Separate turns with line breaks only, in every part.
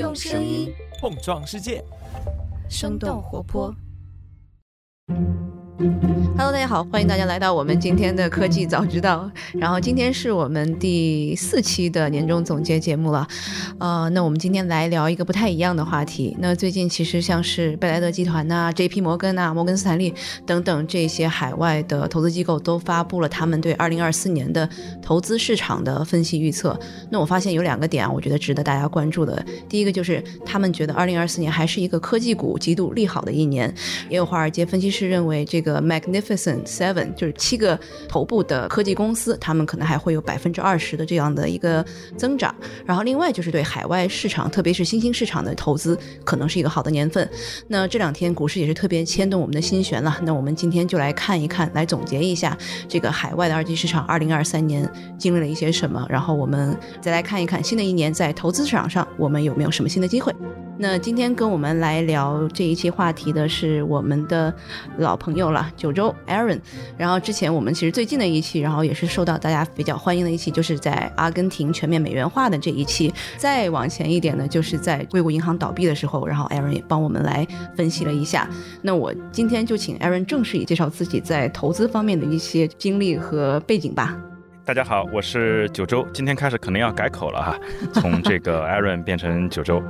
用声音
碰撞世界，
生动活泼。
Hello，大家好，欢迎大家来到我们今天的科技早知道。然后今天是我们第四期的年终总结节目了，呃，那我们今天来聊一个不太一样的话题。那最近其实像是贝莱德集团呐、J.P. 摩根呐、摩根斯坦利等等这些海外的投资机构都发布了他们对2024年的投资市场的分析预测。那我发现有两个点啊，我觉得值得大家关注的。第一个就是他们觉得2024年还是一个科技股极度利好的一年，也有华尔街分析师认为这个 Magnificent Seven 就是七个头部的科技公司，他们可能还会有百分之二十的这样的一个增长。然后另外就是对海外市场，特别是新兴市场的投资，可能是一个好的年份。那这两天股市也是特别牵动我们的心弦了。那我们今天就来看一看，来总结一下这个海外的二级市场二零二三年经历了一些什么，然后我们再来看一看新的一年在投资市场上我们有没有什么新的机会。那今天跟我们来聊这一期话题的是我们的老朋友了，九州 Aaron。然后之前我们其实最近的一期，然后也是受到大家比较欢迎的一期，就是在阿根廷全面美元化的这一期。再往前一点呢，就是在硅谷银行倒闭的时候，然后 Aaron 也帮我们来分析了一下。那我今天就请 Aaron 正式以介绍自己在投资方面的一些经历和背景吧。
大家好，我是九州。今天开始可能要改口了哈，从这个 Aaron 变成九州。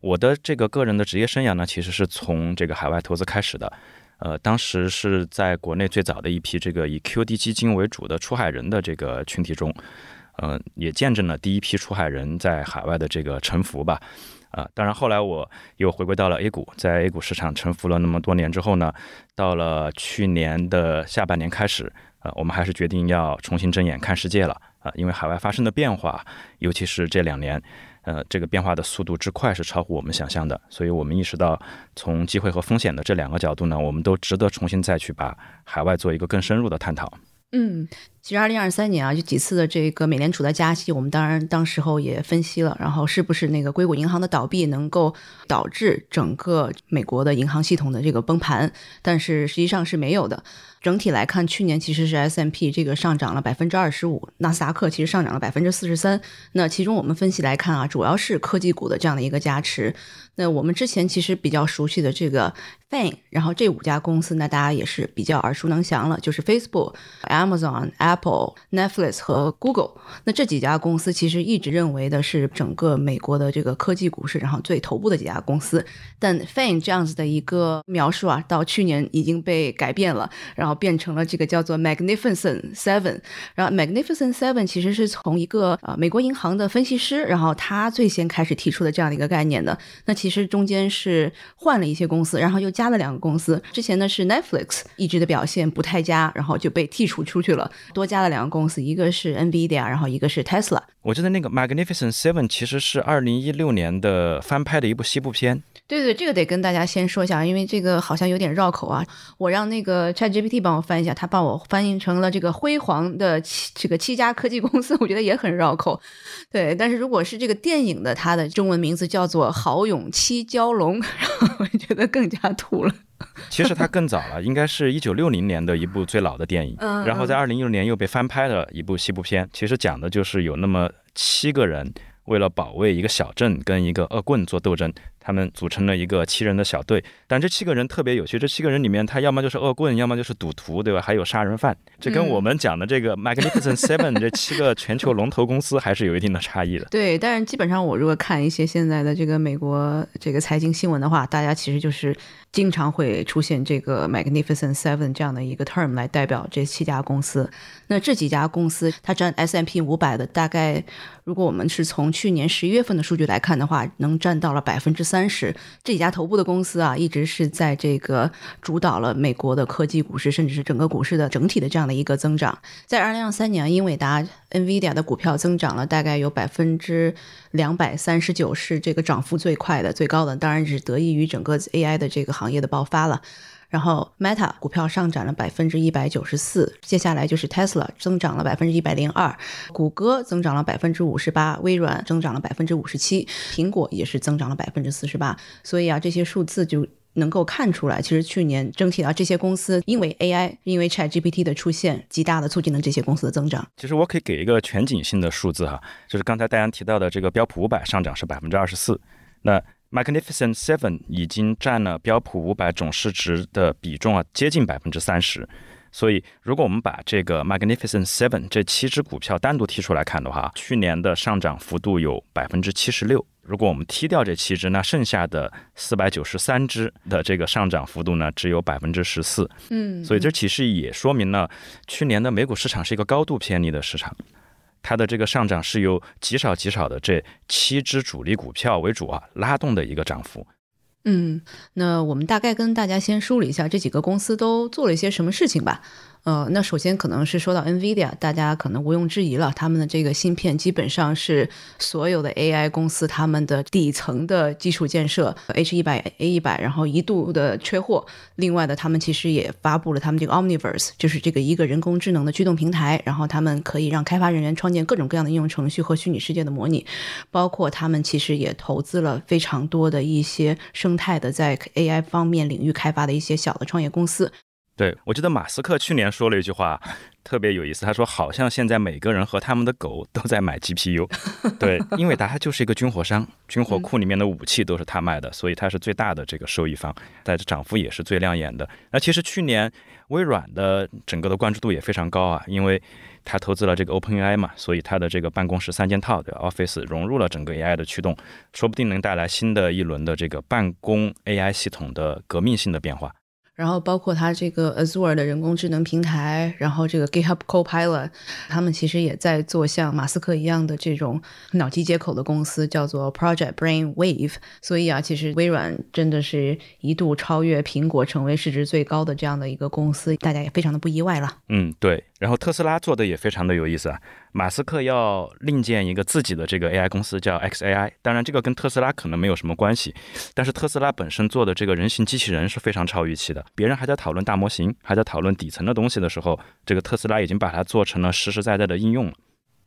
我的这个个人的职业生涯呢，其实是从这个海外投资开始的。呃，当时是在国内最早的一批这个以 QD 基金为主的出海人的这个群体中，呃，也见证了第一批出海人在海外的这个沉浮吧。啊，当然后来我又回归到了 A 股，在 A 股市场沉浮了那么多年之后呢，到了去年的下半年开始，呃，我们还是决定要重新睁眼看世界了啊，因为海外发生的变化，尤其是这两年。呃，这个变化的速度之快是超乎我们想象的，所以我们意识到，从机会和风险的这两个角度呢，我们都值得重新再去把海外做一个更深入的探讨。
嗯，其实二零二三年啊，就几次的这个美联储的加息，我们当然当时候也分析了，然后是不是那个硅谷银行的倒闭能够导致整个美国的银行系统的这个崩盘，但是实际上是没有的。整体来看，去年其实是 S M P 这个上涨了百分之二十五，纳斯达克其实上涨了百分之四十三。那其中我们分析来看啊，主要是科技股的这样的一个加持。那我们之前其实比较熟悉的这个 FAN，然后这五家公司呢，大家也是比较耳熟能详了，就是 Facebook、Amazon、App、Apple Netflix 和 Google。那这几家公司其实一直认为的是整个美国的这个科技股市，然后最头部的几家公司。但 FAN 这样子的一个描述啊，到去年已经被改变了，然后变成了这个叫做 Magnificent Seven。然后 Magnificent Seven 其实是从一个呃美国银行的分析师，然后他最先开始提出的这样的一个概念的。那其实中间是换了一些公司，然后又加了两个公司。之前呢是 Netflix 一直的表现不太佳，然后就被剔除出去了，多加了两个公司，一个是 NVIDIA，然后一个是 Tesla。
我记得那个 Magnificent Seven 其实是二零一六年的翻拍的一部西部片。
对对，这个得跟大家先说一下，因为这个好像有点绕口啊。我让那个 ChatGPT 帮我翻一下，他帮我翻译成了这个辉煌的七这个七家科技公司，我觉得也很绕口。对，但是如果是这个电影的，它的中文名字叫做《豪勇七蛟龙》，我觉得更加土了。
其实它更早了，应该是一九六零年的一部最老的电影，
嗯
然后在二零一六年又被翻拍了一部西部片。其实讲的就是有那么七个人为了保卫一个小镇跟一个恶棍做斗争，他们组成了一个七人的小队。但这七个人特别有趣，这七个人里面他要么就是恶棍，要么就是赌徒，对吧？还有杀人犯。这跟
嗯
我们讲的这个 Magnificent Seven 这七个全球龙头公司还是有一定的差异的。
对，但是基本上我如果看一些现在的这个美国这个财经新闻的话，大家其实就是经常会出现这个 Magnificent Seven 这样的一个 term 来代表这七家公司。那这几家公司它占 S M P 五百的大概，如果我们是从去年十一月份的数据来看的话，能占到了百分之三三十。这几家头部的公司啊，一直是在这个主导了美国的科技股市，甚至是整个股市的整体的这样的一个增长。在二零二三年，英伟达 NVIDIA 的股票增长了大概有百分之两百三十九，是这个涨幅最快的、最高的，当然是得益于整个 AI 的这个行业的爆发了。然后 Meta 股票上涨了百分之一百九十四，接下来就是 Tesla 增长了百分之一百零二，谷歌增长了百分之五十八，微软增长了百分之五十七，苹果也是增长了百分之四十八。所以啊，这些数字就能够看出来，其实去年整体啊这些公司因为 AI、因为 ChatGPT 的出现，极大的促进了这些公司的增长。
其实我可以给一个全景性的数字哈，就是刚才大家提到的这个标普五百上涨是百分之二十四，那 Magnificent Seven 已经占了标普五百总市值的比重啊，接近百分之三十。所以，如果我们把这个 Magnificent Seven 这七只股票单独提出来看的话，去年的上涨幅度有百分之七十六。如果我们踢掉这七只，那剩下的四百九十三只的这个上涨幅度呢，只有百分之十四。
嗯，
所以这其实也说明了去年的美股市场是一个高度偏离的市场，它的这个上涨是由极少极少的这七只主力股票为主啊拉动的一个涨幅。
嗯，那我们大概跟大家先梳理一下这几个公司都做了一些什么事情吧。呃，那首先可能是说到 NVIDIA，大家可能毋庸置疑了，他们的这个芯片基本上是所有的 AI 公司他们的底层的基础建设，H 一百 A 一百，然后一度的缺货。另外的，他们其实也发布了他们这个 Omniverse，就是这个一个人工智能的驱动平台，然后他们可以让开发人员创建各种各样的应用程序和虚拟世界的模拟，包括他们其实也投资了非常多的一些生态的在 AI 方面领域开发的一些小的创业公司。
对，我记得马斯克去年说了一句话，特别有意思。他说，好像现在每个人和他们的狗都在买 GPU。对，因为他就是一个军火商，军火库里面的武器都是他卖的，所以他是最大的这个受益方，但是涨幅也是最亮眼的。那其实去年微软的整个的关注度也非常高啊，因为他投资了这个 OpenAI 嘛，所以他的这个办公室三件套的 Office 融入了整个 AI 的驱动，说不定能带来新的一轮的这个办公 AI 系统的革命性的变化。
然后包括它这个 Azure 的人工智能平台，然后这个 GitHub Copilot，他们其实也在做像马斯克一样的这种脑机接口的公司，叫做 Project Brain Wave。所以啊，其实微软真的是一度超越苹果，成为市值最高的这样的一个公司，大家也非常的不意外了。
嗯，对。然后特斯拉做的也非常的有意思啊，马斯克要另建一个自己的这个 AI 公司，叫 XAI。当然，这个跟特斯拉可能没有什么关系，但是特斯拉本身做的这个人形机器人是非常超预期的。别人还在讨论大模型，还在讨论底层的东西的时候，这个特斯拉已经把它做成了实实在在的应用了。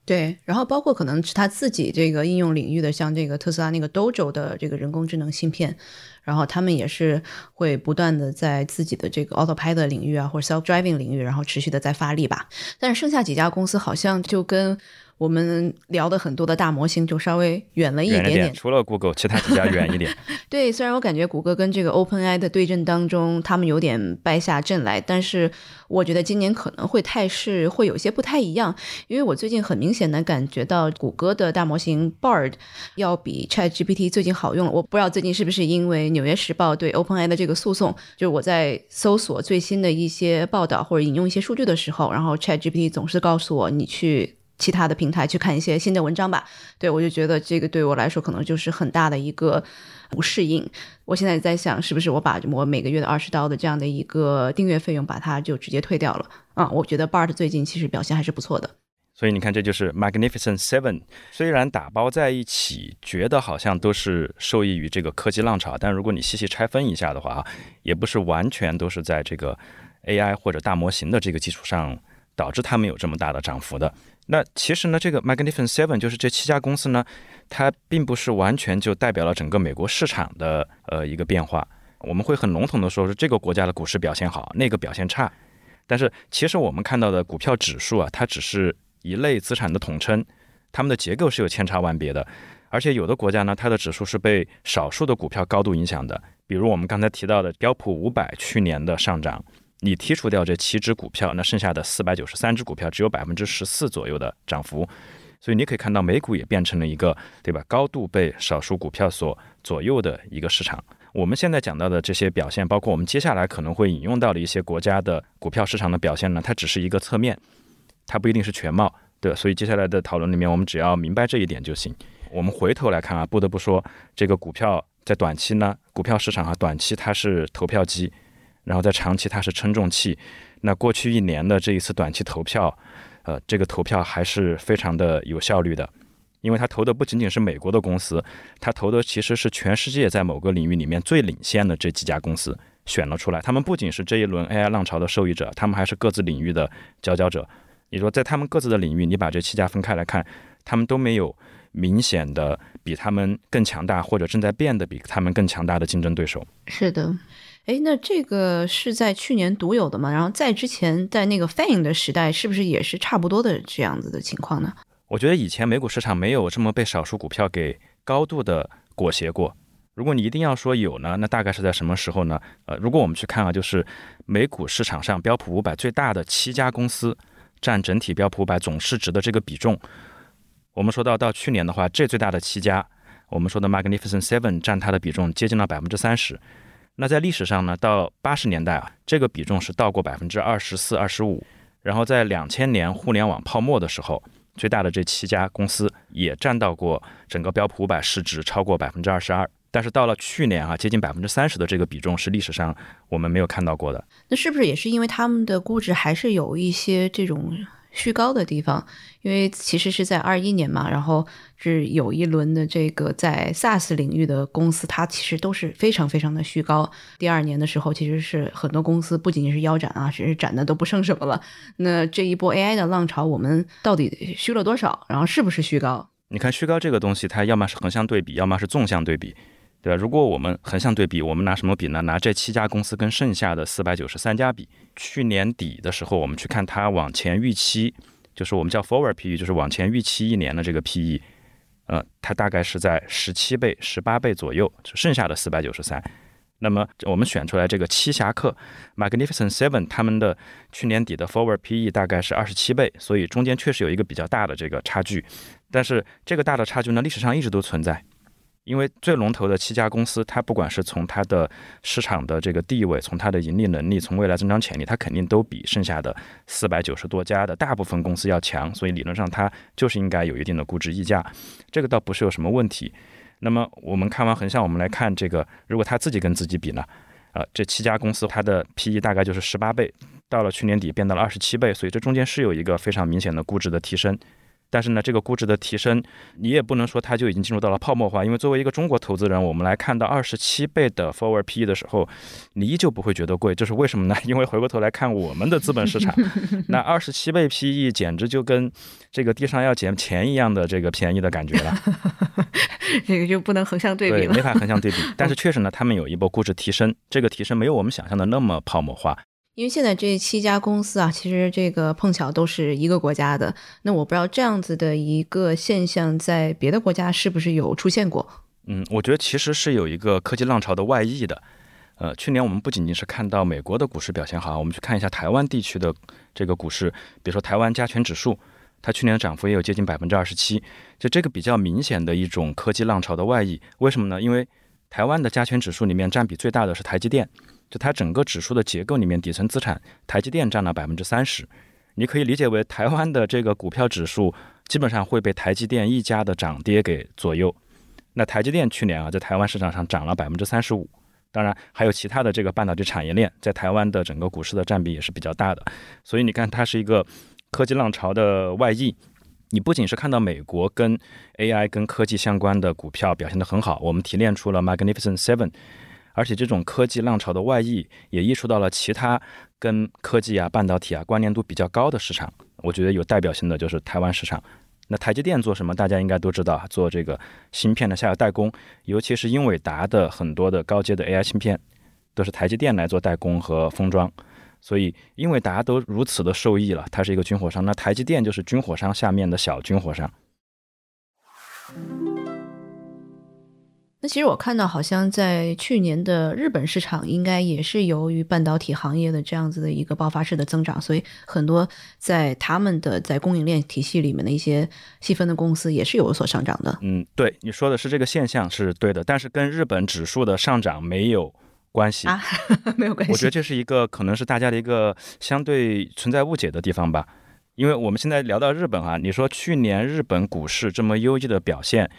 对，然后包括可能是他自己这个应用领域的，像这个特斯拉那个 Dojo 的这个人工智能芯片，然后他们也是会不断的在自己的这个 Autopilot 领域啊，或者 Self Driving 领域，然后持续的在发力吧。但是剩下几家公司好像就跟。我们聊的很多的大模型就稍微远了一点点，
除了 Google，其他几家 远一点。
对，虽然我感觉谷歌跟这个 OpenAI 的对阵当中，他们有点败下阵来，但是我觉得今年可能会态势会有些不太一样，因为我最近很明显的感觉到谷歌的大模型 Bard 要比 ChatGPT 最近好用了。我不知道最近是不是因为《纽约时报》对 OpenAI 的这个诉讼，就是我在搜索最新的一些报道或者引用一些数据的时候，然后 ChatGPT 总是告诉我你去。其他的平台去看一些新的文章吧，对我就觉得这个对我来说可能就是很大的一个不适应。我现在在想，是不是我把我每个月的二十刀的这样的一个订阅费用，把它就直接退掉了啊？我觉得 Bart 最近其实表现还是不错的。
所以你看，这就是 Magnificent Seven，虽然打包在一起，觉得好像都是受益于这个科技浪潮，但如果你细细拆分一下的话，也不是完全都是在这个 AI 或者大模型的这个基础上导致他们有这么大的涨幅的。那其实呢，这个 Magnificent Seven 就是这七家公司呢，它并不是完全就代表了整个美国市场的呃一个变化。我们会很笼统的说，是这个国家的股市表现好，那个表现差。但是其实我们看到的股票指数啊，它只是一类资产的统称，它们的结构是有千差万别的。而且有的国家呢，它的指数是被少数的股票高度影响的，比如我们刚才提到的标普五百去年的上涨。你剔除掉这七只股票，那剩下的四百九十三只股票只有百分之十四左右的涨幅，所以你可以看到美股也变成了一个，对吧？高度被少数股票所左右的一个市场。我们现在讲到的这些表现，包括我们接下来可能会引用到的一些国家的股票市场的表现呢，它只是一个侧面，它不一定是全貌，对。所以接下来的讨论里面，我们只要明白这一点就行。我们回头来看啊，不得不说，这个股票在短期呢，股票市场啊，短期它是投票机。然后在长期它是称重器，那过去一年的这一次短期投票，呃，这个投票还是非常的有效率的，因为他投的不仅仅是美国的公司，他投的其实是全世界在某个领域里面最领先的这几家公司选了出来。他们不仅是这一轮 AI 浪潮的受益者，他们还是各自领域的佼佼者。你说在他们各自的领域，你把这七家分开来看，他们都没有明显的比他们更强大，或者正在变得比他们更强大的竞争对手。
是的，哎，那这个是在去年独有的吗？然后在之前，在那个 FANG 的时代，是不是也是差不多的这样子的情况呢？
我觉得以前美股市场没有这么被少数股票给高度的裹挟过。如果你一定要说有呢，那大概是在什么时候呢？呃，如果我们去看啊，就是美股市场上标普五百最大的七家公司占整体标普五百总市值的这个比重，我们说到到去年的话，这最大的七家，我们说的 Magnificent Seven 占它的比重接近了百分之三十。那在历史上呢，到八十年代啊，这个比重是到过百分之二十四、二十五。然后在两千年互联网泡沫的时候，最大的这七家公司也占到过整个标普五百市值超过百分之二十二。但是到了去年啊，接近百分之三十的这个比重是历史上我们没有看到过的。
那是不是也是因为他们的估值还是有一些这种虚高的地方？因为其实是在二一年嘛，然后是有一轮的这个在 SaaS 领域的公司，它其实都是非常非常的虚高。第二年的时候，其实是很多公司不仅仅是腰斩啊，甚至斩的都不剩什么了。那这一波 AI 的浪潮，我们到底虚了多少？然后是不是虚高？
你看虚高这个东西，它要么是横向对比，要么是纵向对比。对吧？如果我们横向对比，我们拿什么比呢？拿这七家公司跟剩下的四百九十三家比。去年底的时候，我们去看它往前预期，就是我们叫 forward PE，就是往前预期一年的这个 PE，呃，它大概是在十七倍、十八倍左右。就剩下的四百九十三，那么我们选出来这个七侠客 Magnificent Seven，他们的去年底的 forward PE 大概是二十七倍，所以中间确实有一个比较大的这个差距。但是这个大的差距呢，历史上一直都存在。因为最龙头的七家公司，它不管是从它的市场的这个地位，从它的盈利能力，从未来增长潜力，它肯定都比剩下的四百九十多家的大部分公司要强，所以理论上它就是应该有一定的估值溢价，这个倒不是有什么问题。那么我们看完横向，我们来看这个，如果它自己跟自己比呢？呃，这七家公司它的 PE 大概就是十八倍，到了去年底变到了二十七倍，所以这中间是有一个非常明显的估值的提升。但是呢，这个估值的提升，你也不能说它就已经进入到了泡沫化，因为作为一个中国投资人，我们来看到二十七倍的 forward PE 的时候，你依旧不会觉得贵，这是为什么呢？因为回过头来看我们的资本市场，那二十七倍 PE 简直就跟这个地上要捡钱一样的这个便宜的感觉了，
这个就不能横向对比
了，没法横向对比。但是确实呢，他们有一波估值提升，这个提升没有我们想象的那么泡沫化。
因为现在这七家公司啊，其实这个碰巧都是一个国家的。那我不知道这样子的一个现象在别的国家是不是有出现过？
嗯，我觉得其实是有一个科技浪潮的外溢的。呃，去年我们不仅仅是看到美国的股市表现好，我们去看一下台湾地区的这个股市，比如说台湾加权指数，它去年的涨幅也有接近百分之二十七，就这个比较明显的一种科技浪潮的外溢。为什么呢？因为台湾的加权指数里面占比最大的是台积电。就它整个指数的结构里面，底层资产台积电占了百分之三十，你可以理解为台湾的这个股票指数基本上会被台积电一家的涨跌给左右。那台积电去年啊，在台湾市场上涨了百分之三十五，当然还有其他的这个半导体产业链在台湾的整个股市的占比也是比较大的。所以你看，它是一个科技浪潮的外溢。你不仅是看到美国跟 AI 跟科技相关的股票表现得很好，我们提炼出了 Magnificent Seven。而且这种科技浪潮的外溢也溢出到了其他跟科技啊、半导体啊关联度比较高的市场。我觉得有代表性的就是台湾市场。那台积电做什么？大家应该都知道，做这个芯片的下游代工，尤其是英伟达的很多的高阶的 AI 芯片，都是台积电来做代工和封装。所以英伟达都如此的受益了，它是一个军火商。那台积电就是军火商下面的小军火商。
那其实我看到，好像在去年的日本市场，应该也是由于半导体行业的这样子的一个爆发式的增长，所以很多在他们的在供应链体系里面的一些细分的公司也是有所上涨的。
嗯，对，你说的是这个现象是对的，但是跟日本指数的上涨没有关系
啊，没有关系。
我觉得这是一个可能是大家的一个相对存在误解的地方吧，因为我们现在聊到日本啊，你说去年日本股市这么优异的表现，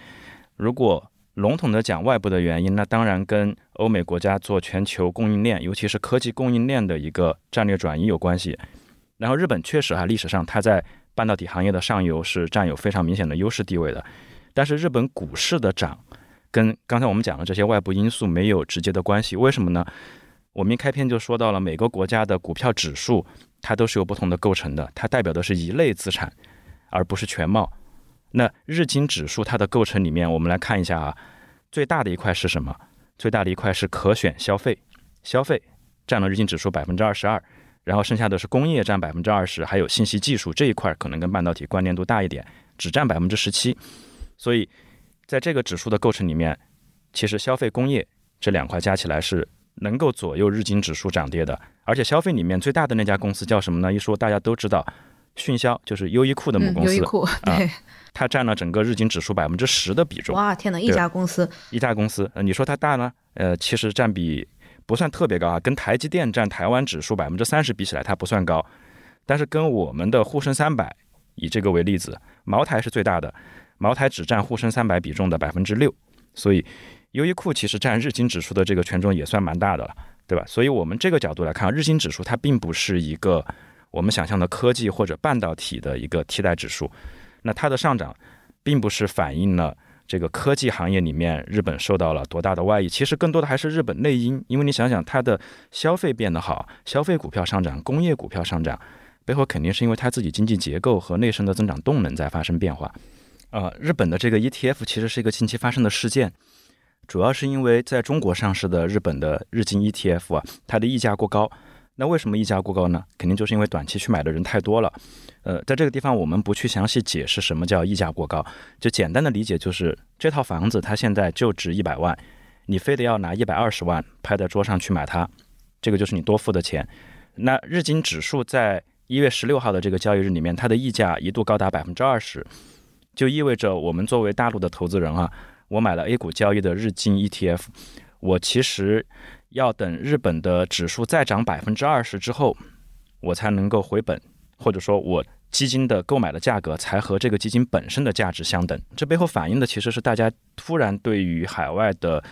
如果笼统的讲外部的原因，那当然跟欧美国家做全球供应链，尤其是科技供应链的一个战略转移有关系。然后日本确实哈，历史上它在半导体行业的上游是占有非常明显的优势地位的。但是日本股市的涨跟刚才我们讲的这些外部因素没有直接的关系。为什么呢？我们一开篇就说到了每个国家的股票指数，它都是有不同的构成的，它代表的是一类资产，而不是全貌。那日经指数它的构成里面，我们来看一下啊，最大的一块是什么？最大的一块是可选消费，消费占了日经指数百分之二十二，然后剩下的是工业占百分之二十，还有信息技术这一块可能跟半导体关联度大一点，只占百分之十七。所以在这个指数的构成里面，其实消费、工业这两块加起来是能够左右日经指数涨跌的。而且消费里面最大的那家公司叫什么呢？一说大家都知道，迅销就是优衣库的母公司，
优衣库对。
它占了整个日经指数百分之十的比重。
哇，天哪！一家公司，
一家公司，呃，你说它大呢？呃，其实占比不算特别高啊，跟台积电占台湾指数百分之三十比起来，它不算高。但是跟我们的沪深三百以这个为例子，茅台是最大的，茅台只占沪深三百比重的百分之六，所以优衣库其实占日经指数的这个权重也算蛮大的了，对吧？所以我们这个角度来看，日经指数它并不是一个我们想象的科技或者半导体的一个替代指数。那它的上涨，并不是反映了这个科技行业里面日本受到了多大的外溢，其实更多的还是日本内因。因为你想想，它的消费变得好，消费股票上涨，工业股票上涨，背后肯定是因为它自己经济结构和内生的增长动能在发生变化。呃，日本的这个 ETF 其实是一个近期发生的事件，主要是因为在中国上市的日本的日经 ETF 啊，它的溢价过高。那为什么溢价过高呢？肯定就是因为短期去买的人太多了。呃，在这个地方我们不去详细解释什么叫溢价过高，就简单的理解就是这套房子它现在就值一百万，你非得要拿一百二十万拍在桌上去买它，这个就是你多付的钱。那日经指数在一月十六号的这个交易日里面，它的溢价一度高达百分之二十，就意味着我们作为大陆的投资人啊，我买了 A 股交易的日经 ETF，我其实。要等日本的指数再涨百分之二十之后，我才能够回本，或者说，我基金的购买的价格才和这个基金本身的价值相等。这背后反映的其实是大家突然对于海外的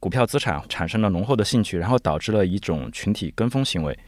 股票资产产生了浓厚的兴趣，然后导致了一种群体跟风行为。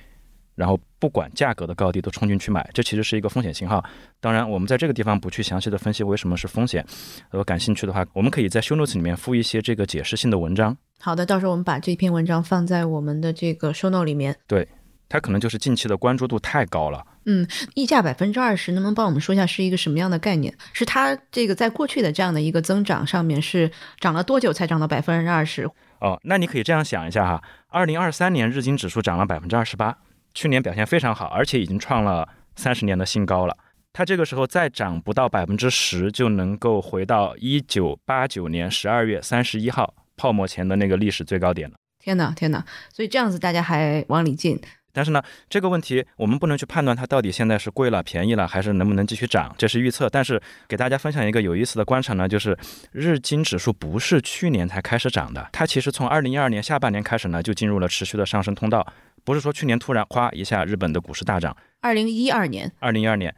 然后不管价格的高低都冲进去买，这其实是一个风险信号。当然，我们在这个地方不去详细的分析为什么是风险。如果感兴趣的话，我们可以在 show notes 里面附一些这个解释性的文章。
好的，到时候我们把这篇文章放在我们的这个 show note 里面。
对，它可能就是近期的关注度太高了。
嗯，溢价百分之二十，能不能帮我们说一下是一个什么样的概念？是它这个在过去的这样的一个增长上面是涨了多久才涨到百分之二十？
哦，那你可以这样想一下哈，二零二三年日经指数涨了百分之二十八。去年表现非常好，而且已经创了三十年的新高了。它这个时候再涨不到百分之十，就能够回到一九八九年十二月三十一号泡沫前的那个历史最高点了。
天哪，天哪！所以这样子大家还往里进。
但是呢，这个问题我们不能去判断它到底现在是贵了、便宜了，还是能不能继续涨，这是预测。但是给大家分享一个有意思的观察呢，就是日经指数不是去年才开始涨的，它其实从二零一二年下半年开始呢，就进入了持续的上升通道。不是说去年突然夸一下日本的股市大涨，
二零一二年，
二零一二年，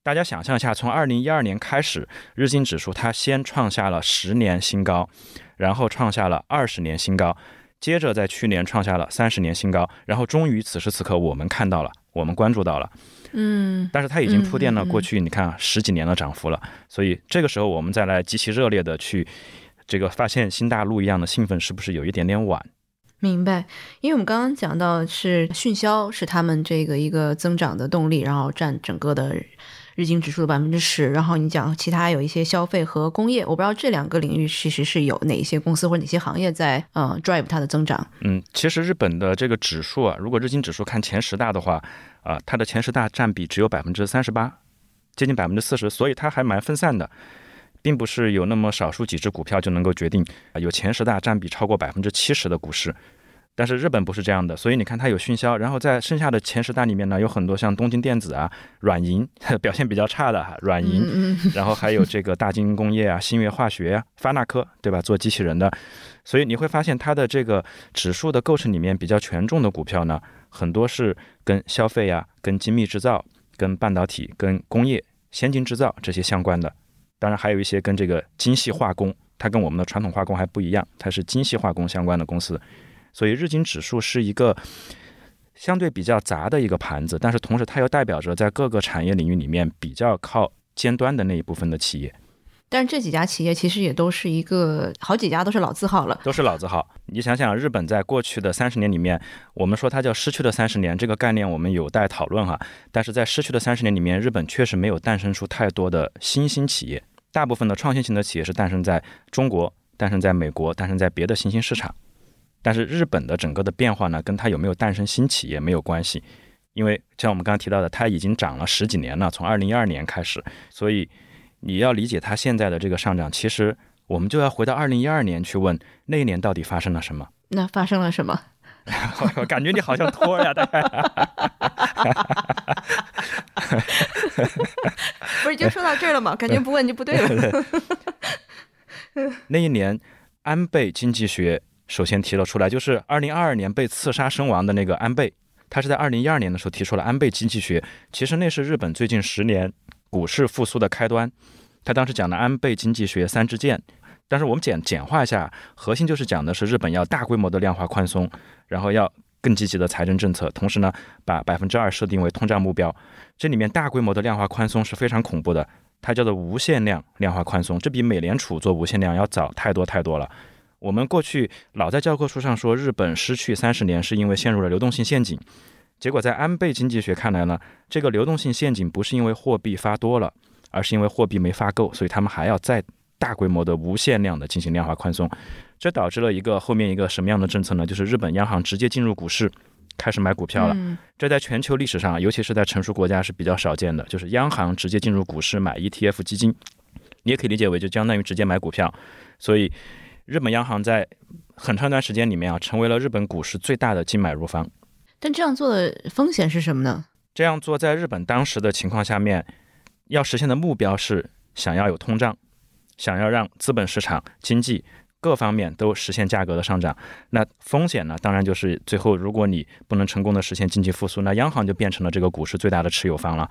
大家想象一下，从二零一二年开始，日经指数它先创下了十年新高，然后创下了二十年新高，接着在去年创下了三十年新高，然后终于此时此刻我们看到了，我们关注到了，
嗯，
但是它已经铺垫了过去你看十几年的涨幅了，所以这个时候我们再来极其热烈的去这个发现新大陆一样的兴奋，是不是有一点点晚？
明白，因为我们刚刚讲到是迅销是他们这个一个增长的动力，然后占整个的日经指数的百分之十。然后你讲其他有一些消费和工业，我不知道这两个领域其实是有哪一些公司或者哪些行业在呃 drive 它的增长。
嗯，其实日本的这个指数啊，如果日经指数看前十大的话，啊，它的前十大占比只有百分之三十八，接近百分之四十，所以它还蛮分散的，并不是有那么少数几只股票就能够决定啊有前十大占比超过百分之七十的股市。但是日本不是这样的，所以你看它有迅销，然后在剩下的前十大里面呢，有很多像东京电子啊、软银 表现比较差的哈，软银，然后还有这个大金工业啊、新月化学啊、发那科，对吧？做机器人的，所以你会发现它的这个指数的构成里面比较权重的股票呢，很多是跟消费啊、跟精密制造、跟半导体、跟工业、先进制造这些相关的，当然还有一些跟这个精细化工，它跟我们的传统化工还不一样，它是精细化工相关的公司。所以日经指数是一个相对比较杂的一个盘子，但是同时它又代表着在各个产业领域里面比较靠尖端的那一部分的企业。
但是这几家企业其实也都是一个好几家都是老字号了，
都是老字号。你想想，日本在过去的三十年里面，我们说它叫失去的三十年，这个概念我们有待讨论哈。但是在失去的三十年里面，日本确实没有诞生出太多的新兴企业。大部分的创新型的企业是诞生在中国、诞生在美国、诞生在别的新兴市场。但是日本的整个的变化呢，跟它有没有诞生新企业没有关系，因为像我们刚刚提到的，它已经涨了十几年了，从二零一二年开始，所以你要理解它现在的这个上涨，其实我们就要回到二零一二年去问那一年到底发生了什么。
那发生了什么？
我 感觉你好像托呀，大概。
不是，已经说到这儿了吗？感觉不问就不对了。
那一年，安倍经济学首先提了出来，就是二零二二年被刺杀身亡的那个安倍，他是在二零一二年的时候提出了安倍经济学。其实那是日本最近十年股市复苏的开端。他当时讲的安倍经济学三支箭，但是我们简简化一下，核心就是讲的是日本要大规模的量化宽松，然后要更积极的财政政策，同时呢，把百分之二设定为通胀目标。这里面大规模的量化宽松是非常恐怖的，它叫做无限量量化宽松，这比美联储做无限量要早太多太多了。我们过去老在教科书上说日本失去三十年是因为陷入了流动性陷阱，结果在安倍经济学看来呢，这个流动性陷阱不是因为货币发多了。而是因为货币没发够，所以他们还要再大规模的无限量的进行量化宽松，这导致了一个后面一个什么样的政策呢？就是日本央行直接进入股市，开始买股票了。这在全球历史上，尤其是在成熟国家是比较少见的，就是央行直接进入股市买 ETF 基金，你也可以理解为就相当于直接买股票。所以日本央行在很长一段时间里面啊，成为了日本股市最大的净买入方。
但这样做的风险是什么呢？
这样做在日本当时的情况下面。要实现的目标是想要有通胀，想要让资本市场、经济各方面都实现价格的上涨。那风险呢？当然就是最后，如果你不能成功的实现经济复苏，那央行就变成了这个股市最大的持有方了。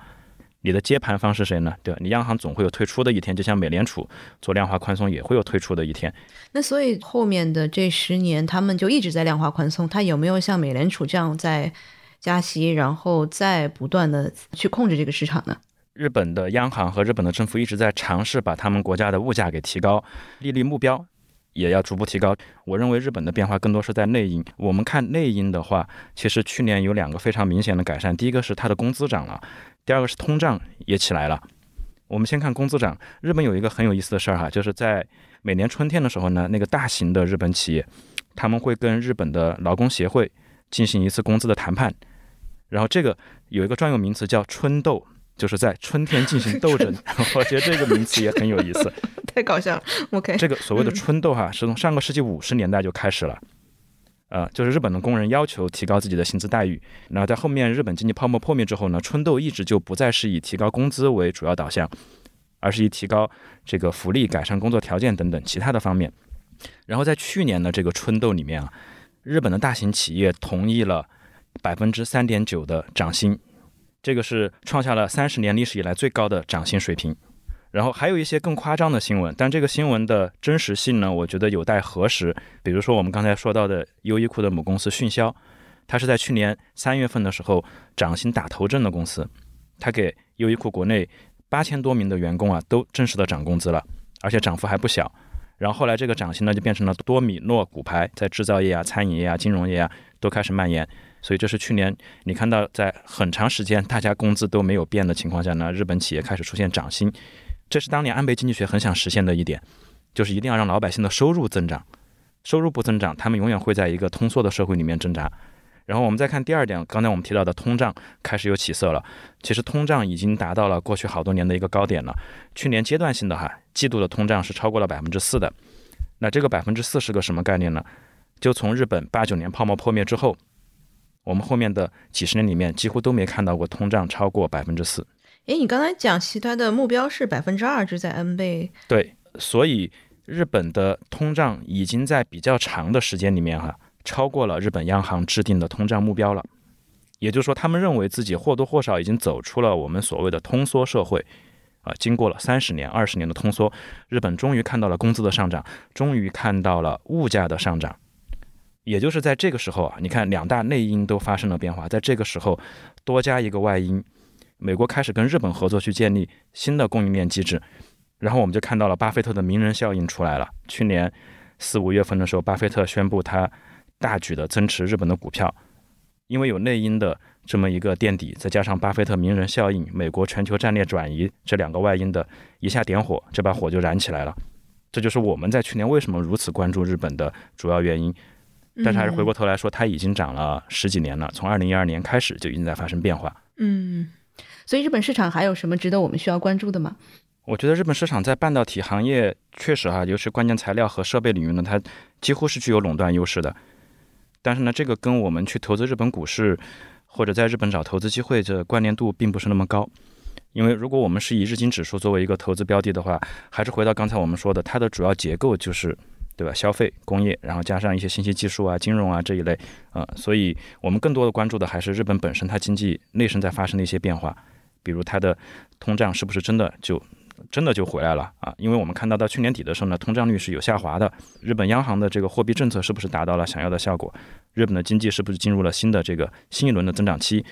你的接盘方是谁呢？对吧？你央行总会有退出的一天，就像美联储做量化宽松也会有退出的一天。
那所以后面的这十年，他们就一直在量化宽松，它有没有像美联储这样在加息，然后再不断的去控制这个市场呢？
日本的央行和日本的政府一直在尝试把他们国家的物价给提高，利率目标也要逐步提高。我认为日本的变化更多是在内因。我们看内因的话，其实去年有两个非常明显的改善。第一个是它的工资涨了，第二个是通胀也起来了。我们先看工资涨，日本有一个很有意思的事儿哈，就是在每年春天的时候呢，那个大型的日本企业他们会跟日本的劳工协会进行一次工资的谈判，然后这个有一个专有名词叫春斗。就是在春天进行斗争 我觉得这个名词也很有意思，
太搞笑了。OK，
这个所谓的春斗哈，是从上个世纪五十年代就开始了，呃，就是日本的工人要求提高自己的薪资待遇。那在后面日本经济泡沫破灭之后呢，春斗一直就不再是以提高工资为主要导向，而是以提高这个福利、改善工作条件等等其他的方面。然后在去年的这个春斗里面啊，日本的大型企业同意了百分之三点九的涨薪。这个是创下了三十年历史以来最高的涨薪水平，然后还有一些更夸张的新闻，但这个新闻的真实性呢，我觉得有待核实。比如说我们刚才说到的优衣库的母公司迅销，它是在去年三月份的时候涨薪打头阵的公司，它给优衣库国内八千多名的员工啊都正式的涨工资了，而且涨幅还不小。然后后来这个涨薪呢就变成了多米诺骨牌，在制造业啊、餐饮业啊、金融业啊都开始蔓延。所以这是去年你看到在很长时间大家工资都没有变的情况下呢，日本企业开始出现涨薪，这是当年安倍经济学很想实现的一点，就是一定要让老百姓的收入增长，收入不增长，他们永远会在一个通缩的社会里面挣扎。然后我们再看第二点，刚才我们提到的通胀开始有起色了，其实通胀已经达到了过去好多年的一个高点了，去年阶段性的哈季度的通胀是超过了百分之四的，那这个百分之四是个什么概念呢？就从日本八九年泡沫破灭之后。我们后面的几十年里面几乎都没看到过通胀超过百分之四。
诶，你刚才讲其他的目标是百分之二，就在 N 倍。
对，所以日本的通胀已经在比较长的时间里面哈，超过了日本央行制定的通胀目标了。也就是说，他们认为自己或多或少已经走出了我们所谓的通缩社会啊。经过了三十年、二十年的通缩，日本终于看到了工资的上涨，终于看到了物价的上涨。也就是在这个时候啊，你看两大内因都发生了变化，在这个时候多加一个外因，美国开始跟日本合作去建立新的供应链机制，然后我们就看到了巴菲特的名人效应出来了。去年四五月份的时候，巴菲特宣布他大举的增持日本的股票，因为有内因的这么一个垫底，再加上巴菲特名人效应、美国全球战略转移这两个外因的一下点火，这把火就燃起来了。这就是我们在去年为什么如此关注日本的主要原因。但是还是回过头来说，它已经涨了十几年了，从二零一二年开始就已经在发生变化。
嗯，所以日本市场还有什么值得我们需要关注的吗？
我觉得日本市场在半导体行业确实哈，尤其关键材料和设备领域呢，它几乎是具有垄断优势的。但是呢，这个跟我们去投资日本股市或者在日本找投资机会的关联度并不是那么高。因为如果我们是以日经指数作为一个投资标的的话，还是回到刚才我们说的，它的主要结构就是。对吧？消费、工业，然后加上一些信息技术啊、金融啊这一类，呃，所以我们更多的关注的还是日本本身它经济内生在发生的一些变化，比如它的通胀是不是真的就真的就回来了啊？因为我们看到到去年底的时候呢，通胀率是有下滑的，日本央行的这个货币政策是不是达到了想要的效果？日本的经济是不是进入了新的这个新一轮的增长期？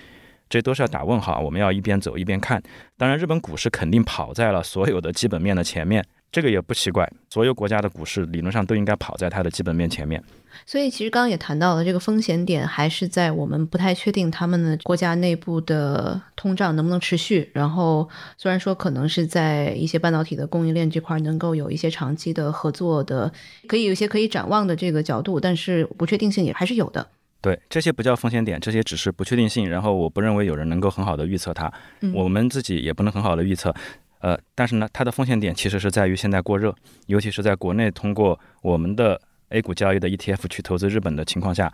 这都是要打问号，我们要一边走一边看。当然，日本股市肯定跑在了所有的基本面的前面。这个也不奇怪，所有国家的股市理论上都应该跑在它的基本面前面。
所以，其实刚刚也谈到了，这个风险点还是在我们不太确定他们的国家内部的通胀能不能持续。然后，虽然说可能是在一些半导体的供应链这块能够有一些长期的合作的，可以有一些可以展望的这个角度，但是不确定性也还是有的。
对，这些不叫风险点，这些只是不确定性。然后，我不认为有人能够很好的预测它，我们自己也不能很好的预测。呃，但是呢，它的风险点其实是在于现在过热，尤其是在国内通过我们的 A 股交易的 ETF 去投资日本的情况下，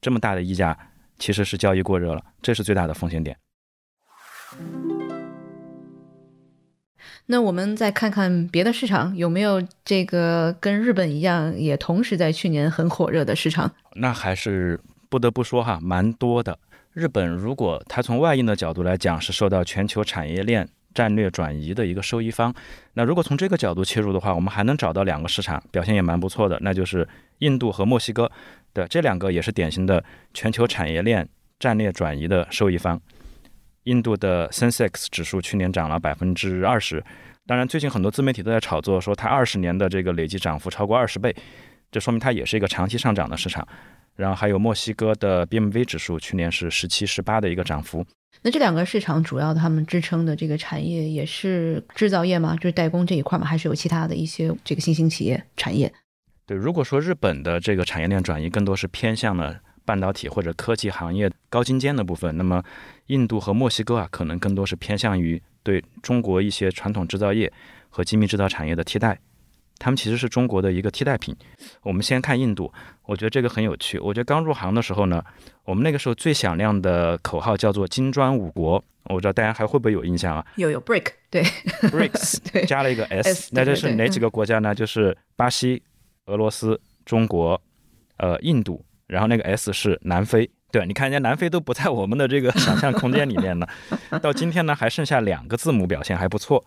这么大的溢价其实是交易过热了，这是最大的风险点。
那我们再看看别的市场，有没有这个跟日本一样，也同时在去年很火热的市场？
那还是不得不说哈，蛮多的。日本如果它从外因的角度来讲，是受到全球产业链。战略转移的一个受益方。那如果从这个角度切入的话，我们还能找到两个市场表现也蛮不错的，那就是印度和墨西哥。对，这两个也是典型的全球产业链战略转移的受益方。印度的 Sensex 指数去年涨了百分之二十，当然最近很多自媒体都在炒作说它二十年的这个累计涨幅超过二十倍，这说明它也是一个长期上涨的市场。然后还有墨西哥的 BMV 指数去年是十七、十八的一个涨幅。
那这两个市场主要他们支撑的这个产业也是制造业吗？就是代工这一块吗？还是有其他的一些这个新兴企业产业？
对，如果说日本的这个产业链转移更多是偏向了半导体或者科技行业高精尖的部分，那么印度和墨西哥啊，可能更多是偏向于对中国一些传统制造业和精密制造产业的替代。他们其实是中国的一个替代品。我们先看印度，我觉得这个很有趣。我觉得刚入行的时候呢，我们那个时候最响亮的口号叫做“金砖五国”，我不知道大家还会不会有印象啊？
有有，Brick 对
，Bricks 对，加了一个 S，那这是哪几个国家呢？就是巴西、俄罗斯、中国、呃印度，然后那个 S 是南非。对，你看人家南非都不在我们的这个想象空间里面呢。到今天呢，还剩下两个字母表现还不错。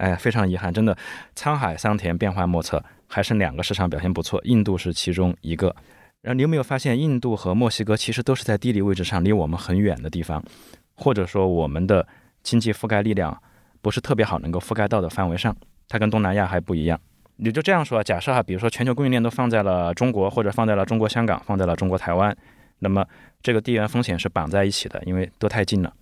哎，非常遗憾，真的，沧海桑田变幻莫测，还剩两个市场表现不错，印度是其中一个。然后你有没有发现，印度和墨西哥其实都是在地理位置上离我们很远的地方，或者说我们的经济覆盖力量不是特别好能够覆盖到的范围上，它跟东南亚还不一样。你就这样说，假设哈，比如说全球供应链都放在了中国，或者放在了中国香港，放在了中国台湾，那么这个地缘风险是绑在一起的，因为都太近了。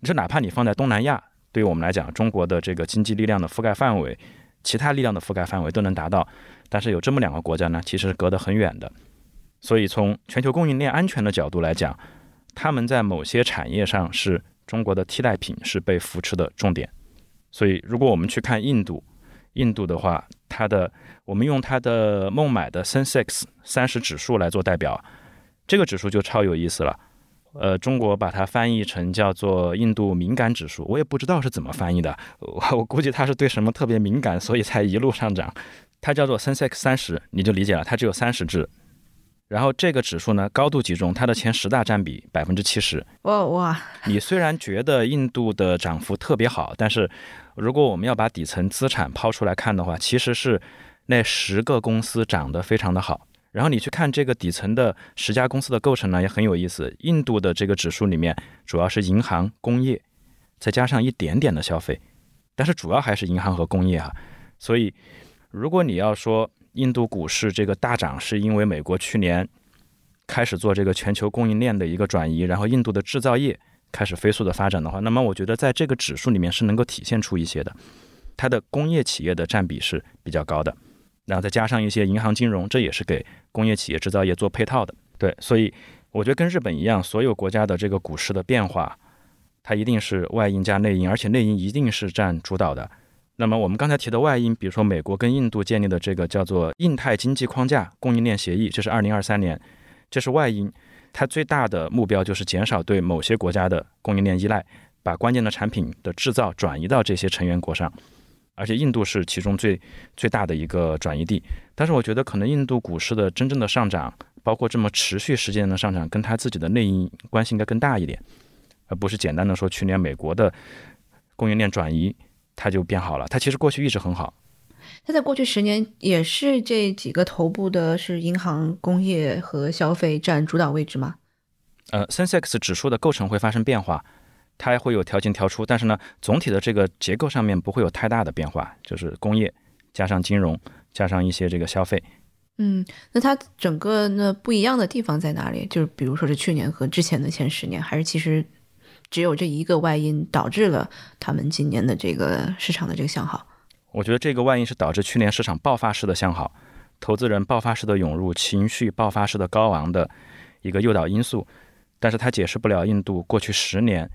你说哪怕你放在东南亚。对于我们来讲，中国的这个经济力量的覆盖范围，其他力量的覆盖范围都能达到，但是有这么两个国家呢，其实是隔得很远的。所以从全球供应链安全的角度来讲，他们在某些产业上是中国的替代品，是被扶持的重点。所以如果我们去看印度，印度的话，它的我们用它的孟买的 Sensex 三十指数来做代表，这个指数就超有意思了。呃，中国把它翻译成叫做印度敏感指数，我也不知道是怎么翻译的，我我估计它是对什么特别敏感，所以才一路上涨。它叫做 Sensex 三十，你就理解了，它只有三十只。然后这个指数呢，高度集中，它的前十大占比百分之七十。
哇哇！
你虽然觉得印度的涨幅特别好，但是如果我们要把底层资产抛出来看的话，其实是那十个公司涨得非常的好。然后你去看这个底层的十家公司的构成呢，也很有意思。印度的这个指数里面主要是银行、工业，再加上一点点的消费，但是主要还是银行和工业哈。所以，如果你要说印度股市这个大涨是因为美国去年开始做这个全球供应链的一个转移，然后印度的制造业开始飞速的发展的话，那么我觉得在这个指数里面是能够体现出一些的，它的工业企业的占比是比较高的，然后再加上一些银行金融，这也是给工业企业制造业做配套的。对，所以我觉得跟日本一样，所有国家的这个股市的变化，它一定是外因加内因，而且内因一定是占主导的。那么我们刚才提的外因，比如说美国跟印度建立的这个叫做印太经济框架供应链协议，这是二零二三年，这是外因，它最大的目标就是减少对某些国家的供应链依赖，把关键的产品的制造转移到这些成员国上，而且印度是其中最最大的一个转移地。但是我觉得可能印度股市的真正的上涨，包括这么持续时间的上涨，跟它自己的内因关系应该更大一点，而不是简单的说去年美国的供应链转移。它就变好了。它其实过去一直很好。
它在过去十年也是这几个头部的，是银行、工业和消费占主导位置吗？
呃，Sensex 指数的构成会发生变化，它会有调进调出，但是呢，总体的这个结构上面不会有太大的变化，就是工业加上金融加上一些这个消费。
嗯，那它整个那不一样的地方在哪里？就是比如说是去年和之前的前十年，还是其实？只有这一个外因导致了他们今年的这个市场的这个向好。
我觉得这个外因是导致去年市场爆发式的向好，投资人爆发式的涌入，情绪爆发式的高昂的一个诱导因素。但是它解释不了印度过去十年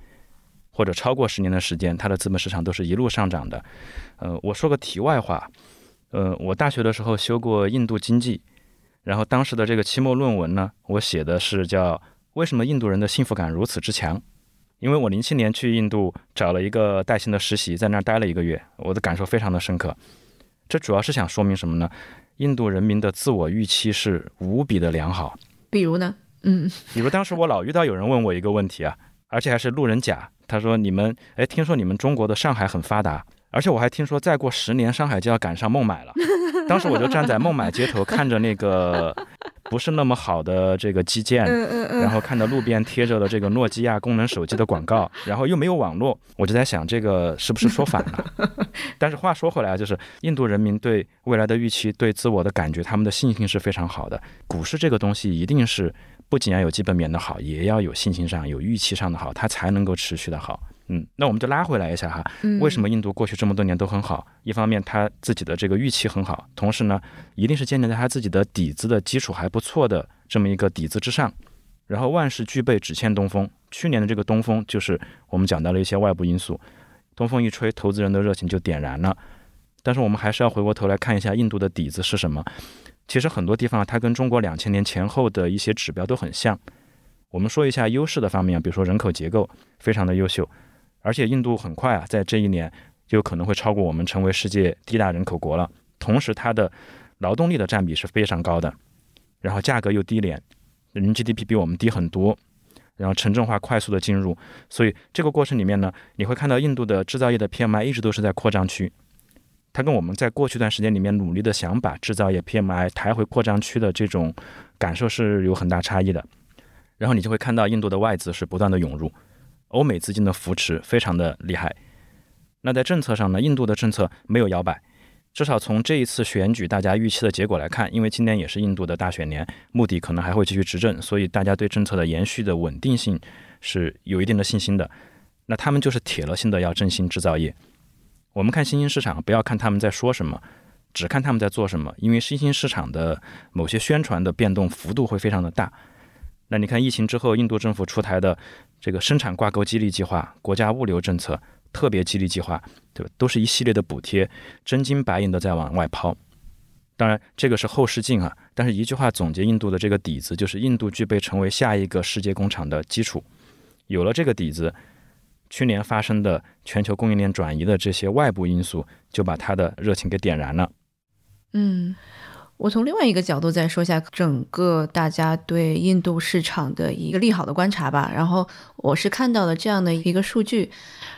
或者超过十年的时间，它的资本市场都是一路上涨的。呃，我说个题外话，呃，我大学的时候修过印度经济，然后当时的这个期末论文呢，我写的是叫为什么印度人的幸福感如此之强。因为我零七年去印度找了一个带薪的实习，在那儿待了一个月，我的感受非常的深刻。这主要是想说明什么呢？印度人民的自我预期是无比的良好。
比如呢？嗯，
比如当时我老遇到有人问我一个问题啊，而且还是路人甲，他说：“你们，哎，听说你们中国的上海很发达，而且我还听说再过十年上海就要赶上孟买了。”当时我就站在孟买街头，看着那个。不是那么好的这个基建，然后看到路边贴着的这个诺基亚功能手机的广告，然后又没有网络，我就在想这个是不是说反了？但是话说回来，就是印度人民对未来的预期、对自我的感觉，他们的信心是非常好的。股市这个东西一定是不仅要有基本面的好，也要有信心上、有预期上的好，它才能够持续的好。嗯，那我们就拉回来一下哈，为什么印度过去这么多年都很好？一方面，它自己的这个预期很好，同时呢，一定是建立在它自己的底子的基础还不错的这么一个底子之上。然后万事俱备，只欠东风。去年的这个东风，就是我们讲到了一些外部因素，东风一吹，投资人的热情就点燃了。但是我们还是要回过头来看一下印度的底子是什么。其实很多地方它跟中国两千年前后的一些指标都很像。我们说一下优势的方面，比如说人口结构非常的优秀。而且印度很快啊，在这一年就可能会超过我们，成为世界第一大人口国了。同时，它的劳动力的占比是非常高的，然后价格又低廉，人均 GDP 比我们低很多，然后城镇化快速的进入，所以这个过程里面呢，你会看到印度的制造业的 PMI 一直都是在扩张区，它跟我们在过去一段时间里面努力的想把制造业 PMI 抬回扩张区的这种感受是有很大差异的。然后你就会看到印度的外资是不断的涌入。欧美资金的扶持非常的厉害，那在政策上呢，印度的政策没有摇摆，至少从这一次选举大家预期的结果来看，因为今年也是印度的大选年，目的可能还会继续执政，所以大家对政策的延续的稳定性是有一定的信心的。那他们就是铁了心的要振兴制造业。我们看新兴市场，不要看他们在说什么，只看他们在做什么，因为新兴市场的某些宣传的变动幅度会非常的大。那你看疫情之后，印度政府出台的。这个生产挂钩激励计划、国家物流政策、特别激励计划，对吧？都是一系列的补贴，真金白银的在往外抛。当然，这个是后视镜啊。但是一句话总结印度的这个底子，就是印度具备成为下一个世界工厂的基础。有了这个底子，去年发生的全球供应链转移的这些外部因素，就把他的热情给点燃了。
嗯。我从另外一个角度再说一下整个大家对印度市场的一个利好的观察吧。然后我是看到了这样的一个数据，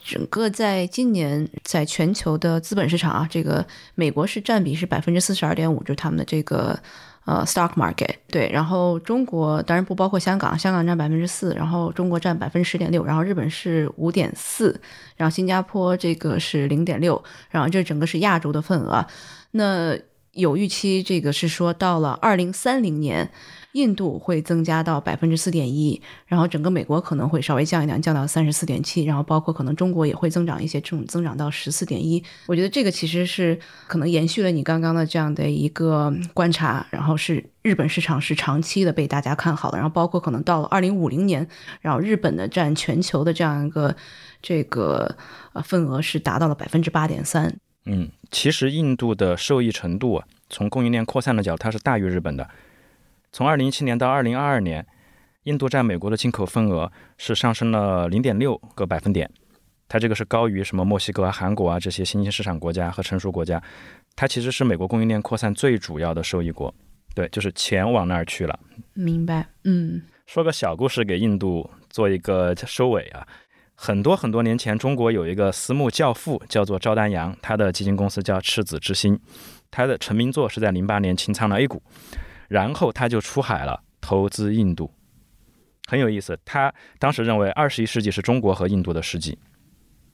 整个在今年在全球的资本市场啊，这个美国是占比是百分之四十二点五，就是他们的这个呃 stock market。对，然后中国当然不包括香港，香港占百分之四，然后中国占百分之十点六，然后日本是五点四，然后新加坡这个是零点六，然后这整个是亚洲的份额。那有预期，这个是说到了二零三零年，印度会增加到百分之四点一，然后整个美国可能会稍微降一降，降到三十四点七，然后包括可能中国也会增长一些，这种增长到十四点一。我觉得这个其实是可能延续了你刚刚的这样的一个观察，然后是日本市场是长期的被大家看好的，然后包括可能到了二零五零年，然后日本的占全球的这样一个这个呃份额是达到了百分之八点三。
嗯，其实印度的受益程度啊，从供应链扩散的角度，它是大于日本的。从二零一七年到二零二二年，印度占美国的进口份额是上升了零点六个百分点，它这个是高于什么墨西哥啊、韩国啊这些新兴市场国家和成熟国家，它其实是美国供应链扩散最主要的受益国。对，就是钱往那儿去了。
明白，嗯。
说个小故事给印度做一个收尾啊，很多很多年前，中国有一个私募教父叫做赵丹阳，他的基金公司叫赤子之心，他的成名作是在零八年清仓了 A 股。然后他就出海了，投资印度，很有意思。他当时认为二十一世纪是中国和印度的世纪，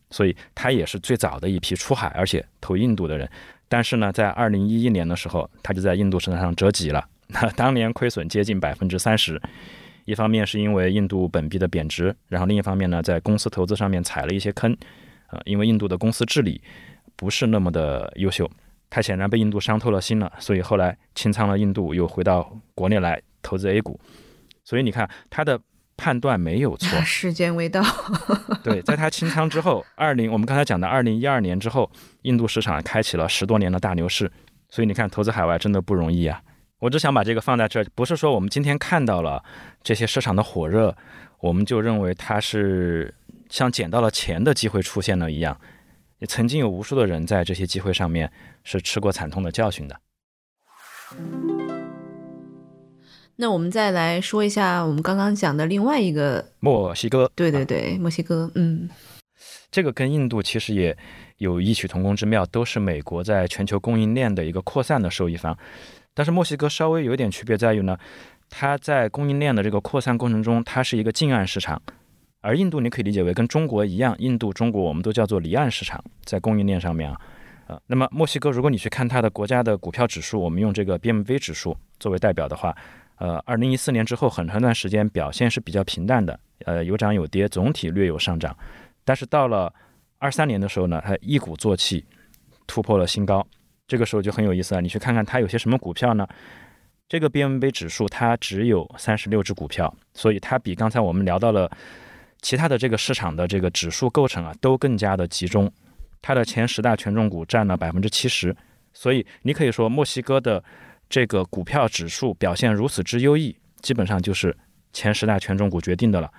所以他也是最早的一批出海而且投印度的人。但是呢，在二零一一年的时候，他就在印度市场上折戟了，那当年亏损接近百分之三十。一方面是因为印度本币的贬值，然后另一方面呢，在公司投资上面踩了一些坑，呃，因为印度的公司治理不是那么的优秀。他显然被印度伤透了心了，所以后来清仓了印度，又回到国内来投资 A 股。所以你看他的判断没有错，
时间未到。
对，在他清仓之后，二零我们刚才讲的二零一二年之后，印度市场开启了十多年的大牛市。所以你看，投资海外真的不容易啊！我只想把这个放在这儿，不是说我们今天看到了这些市场的火热，我们就认为它是像捡到了钱的机会出现了一样。也曾经有无数的人在这些机会上面是吃过惨痛的教训的。
那我们再来说一下我们刚刚讲的另外一个
墨西哥。
对对对，墨西哥，嗯，
这个跟印度其实也有异曲同工之妙，都是美国在全球供应链的一个扩散的受益方。但是墨西哥稍微有点区别在于呢，它在供应链的这个扩散过程中，它是一个近岸市场。而印度你可以理解为跟中国一样，印度、中国我们都叫做离岸市场，在供应链上面啊，呃，那么墨西哥如果你去看它的国家的股票指数，我们用这个 BMV 指数作为代表的话，呃，二零一四年之后很长一段时间表现是比较平淡的，呃，有涨有跌，总体略有上涨，但是到了二三年的时候呢，它一鼓作气突破了新高，这个时候就很有意思了，你去看看它有些什么股票呢？这个 BMV 指数它只有三十六只股票，所以它比刚才我们聊到了。其他的这个市场的这个指数构成啊，都更加的集中，它的前十大权重股占了百分之七十，所以你可以说墨西哥的这个股票指数表现如此之优异，基本上就是前十大权重股决定的了。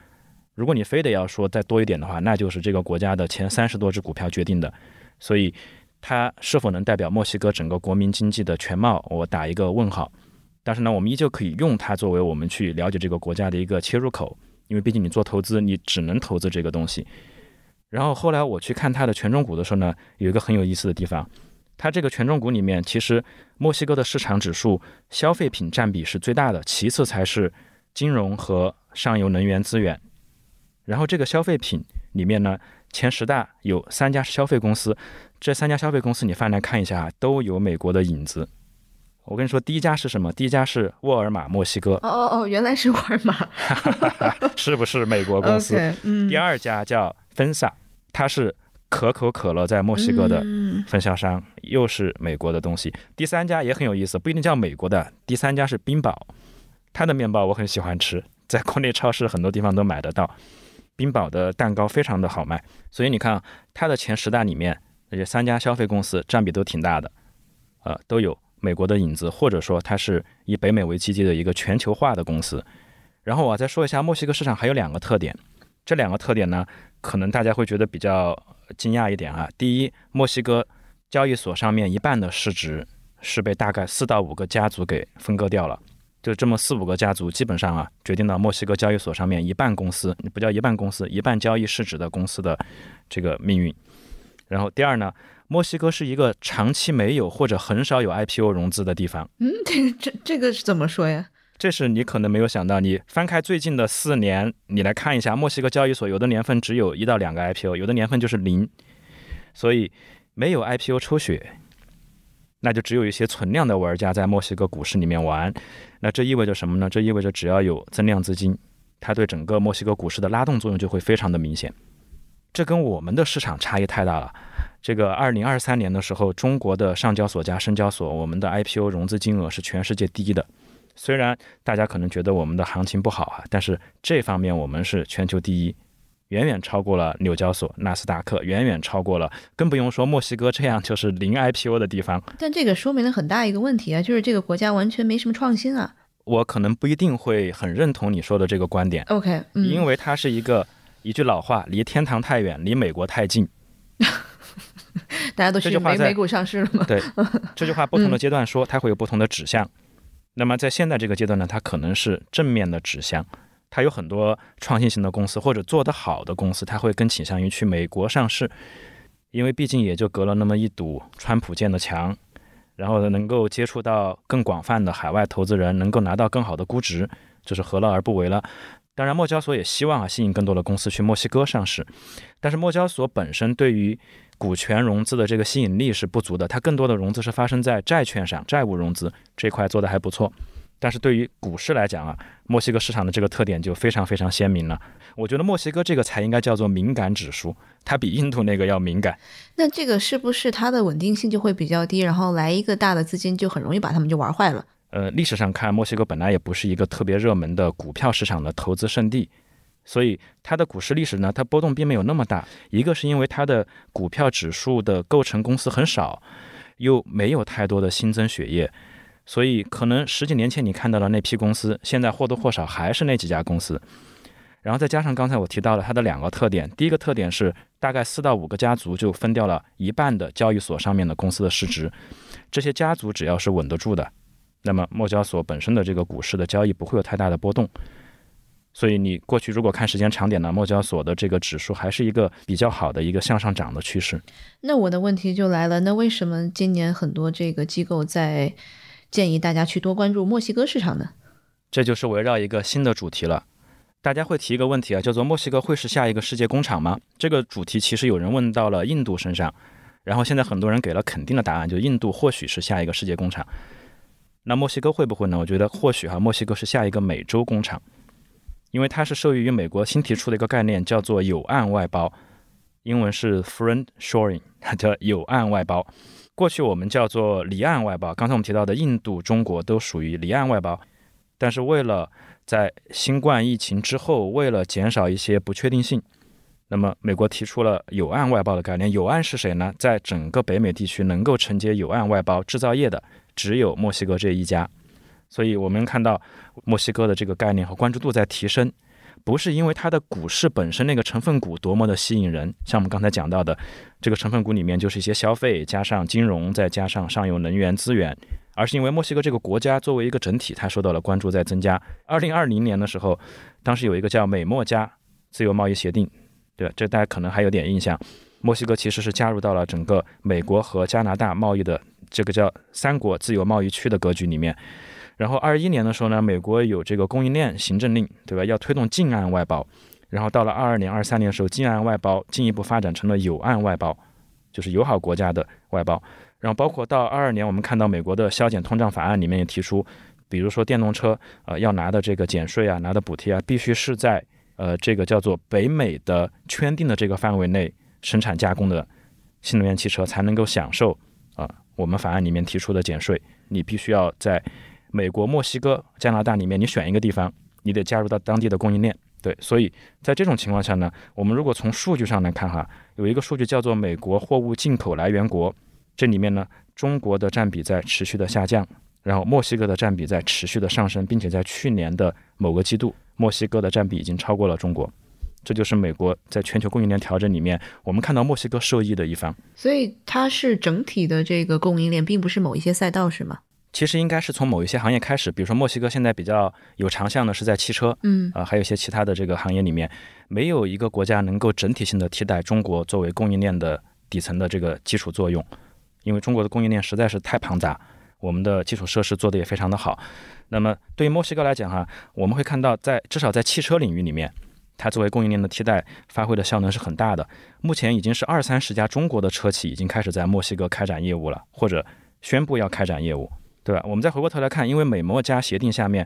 如果你非得要说再多一点的话，那就是这个国家的前三十多只股票决定的。所以它是否能代表墨西哥整个国民经济的全貌，我打一个问号。但是呢，我们依旧可以用它作为我们去了解这个国家的一个切入口。因为毕竟你做投资，你只能投资这个东西。然后后来我去看它的权重股的时候呢，有一个很有意思的地方，它这个权重股里面，其实墨西哥的市场指数消费品占比是最大的，其次才是金融和上游能源资源。然后这个消费品里面呢，前十大有三家消费公司，这三家消费公司你翻来看一下，都有美国的影子。我跟你说，第一家是什么？第一家是沃尔玛墨西哥。
哦哦哦，原来是沃尔玛，
是不是美国公司？
嗯。
第二家叫芬萨，它是可口可乐在墨西哥的分销商，又是美国的东西。第三家也很有意思，不一定叫美国的。第三家是冰宝，它的面包我很喜欢吃，在国内超市很多地方都买得到。冰宝的蛋糕非常的好卖，所以你看它的前十大里面，那些三家消费公司占比都挺大的，呃，都有。美国的影子，或者说它是以北美为基地的一个全球化的公司。然后我再说一下墨西哥市场还有两个特点，这两个特点呢，可能大家会觉得比较惊讶一点啊。第一，墨西哥交易所上面一半的市值是被大概四到五个家族给分割掉了，就这么四五个家族基本上啊，决定了墨西哥交易所上面一半公司，不叫一半公司，一半交易市值的公司的这个命运。然后第二呢？墨西哥是一个长期没有或者很少有 IPO 融资的地方。
嗯，这这这个是怎么说呀？
这是你可能没有想到。你翻开最近的四年，你来看一下，墨西哥交易所有的年份只有一到两个 IPO，有的年份就是零。所以没有 IPO 抽血，那就只有一些存量的玩家在墨西哥股市里面玩。那这意味着什么呢？这意味着只要有增量资金，它对整个墨西哥股市的拉动作用就会非常的明显。这跟我们的市场差异太大了。这个二零二三年的时候，中国的上交所加深交所，我们的 IPO 融资金额是全世界第一的。虽然大家可能觉得我们的行情不好啊，但是这方面我们是全球第一，远远超过了纽交所、纳斯达克，远远超过了，更不用说墨西哥这样就是零 IPO 的地方。
但这个说明了很大一个问题啊，就是这个国家完全没什么创新啊。
我可能不一定会很认同你说的这个观点。
OK，嗯，
因为它是一个一句老话，离天堂太远，离美国太近。
大家都
这句话在
是美美股上市了吗。
对，这句话不同的阶段说，它会有不同的指向。那么在现在这个阶段呢，它可能是正面的指向。它有很多创新型的公司或者做得好的公司，它会更倾向于去美国上市，因为毕竟也就隔了那么一堵川普建的墙，然后能够接触到更广泛的海外投资人，能够拿到更好的估值，就是何乐而不为了。当然，墨交所也希望啊吸引更多的公司去墨西哥上市，但是墨交所本身对于股权融资的这个吸引力是不足的，它更多的融资是发生在债券上，债务融资这块做的还不错。但是对于股市来讲啊，墨西哥市场的这个特点就非常非常鲜明了。我觉得墨西哥这个才应该叫做敏感指数，它比印度那个要敏感。
那这个是不是它的稳定性就会比较低，然后来一个大的资金就很容易把他们就玩坏了？
呃，历史上看，墨西哥本来也不是一个特别热门的股票市场的投资圣地，所以它的股市历史呢，它波动并没有那么大。一个是因为它的股票指数的构成公司很少，又没有太多的新增血液，所以可能十几年前你看到的那批公司，现在或多或少还是那几家公司。然后再加上刚才我提到了它的两个特点，第一个特点是大概四到五个家族就分掉了一半的交易所上面的公司的市值，这些家族只要是稳得住的，那么墨交所本身的这个股市的交易不会有太大的波动。所以你过去如果看时间长点呢，墨交所的这个指数还是一个比较好的一个向上涨的趋势。
那我的问题就来了，那为什么今年很多这个机构在建议大家去多关注墨西哥市场呢？
这就是围绕一个新的主题了。大家会提一个问题啊，叫做墨西哥会是下一个世界工厂吗？这个主题其实有人问到了印度身上，然后现在很多人给了肯定的答案，就印度或许是下一个世界工厂。那墨西哥会不会呢？我觉得或许哈，墨西哥是下一个美洲工厂，因为它是受益于美国新提出的一个概念，叫做有岸外包，英文是 friend shoring，叫有岸外包。过去我们叫做离岸外包，刚才我们提到的印度、中国都属于离岸外包，但是为了在新冠疫情之后，为了减少一些不确定性，那么美国提出了有岸外包的概念。有岸是谁呢？在整个北美地区能够承接有岸外包制造业的，只有墨西哥这一家。所以我们看到墨西哥的这个概念和关注度在提升，不是因为它的股市本身那个成分股多么的吸引人，像我们刚才讲到的，这个成分股里面就是一些消费加上金融，再加上上游能源资源。而是因为墨西哥这个国家作为一个整体，它受到了关注在增加。二零二零年的时候，当时有一个叫美墨加自由贸易协定，对吧？这大家可能还有点印象。墨西哥其实是加入到了整个美国和加拿大贸易的这个叫三国自由贸易区的格局里面。然后二一年的时候呢，美国有这个供应链行政令，对吧？要推动近岸外包。然后到了二二年、二三年的时候，近岸外包进一步发展成了友岸外包，就是友好国家的外包。然后包括到二二年，我们看到美国的削减通胀法案里面也提出，比如说电动车，呃，要拿的这个减税啊，拿的补贴啊，必须是在呃这个叫做北美的圈定的这个范围内生产加工的新能源汽车才能够享受啊、我们法案里面提出的减税。你必须要在美国、墨西哥、加拿大里面，你选一个地方，你得加入到当地的供应链。对，所以在这种情况下呢，我们如果从数据上来看哈，有一个数据叫做美国货物进口来源国。这里面呢，中国的占比在持续的下降，然后墨西哥的占比在持续的上升，并且在去年的某个季度，墨西哥的占比已经超过了中国。这就是美国在全球供应链调整里面，我们看到墨西哥受益的一方。
所以它是整体的这个供应链，并不是某一些赛道，是吗？
其实应该是从某一些行业开始，比如说墨西哥现在比较有长项的是在汽车，
嗯
啊、还有一些其他的这个行业里面，没有一个国家能够整体性的替代中国作为供应链的底层的这个基础作用。因为中国的供应链实在是太庞杂，我们的基础设施做得也非常的好。那么对于墨西哥来讲哈，我们会看到在至少在汽车领域里面，它作为供应链的替代发挥的效能是很大的。目前已经是二三十家中国的车企已经开始在墨西哥开展业务了，或者宣布要开展业务，对吧？我们再回过头来看，因为美墨加协定下面，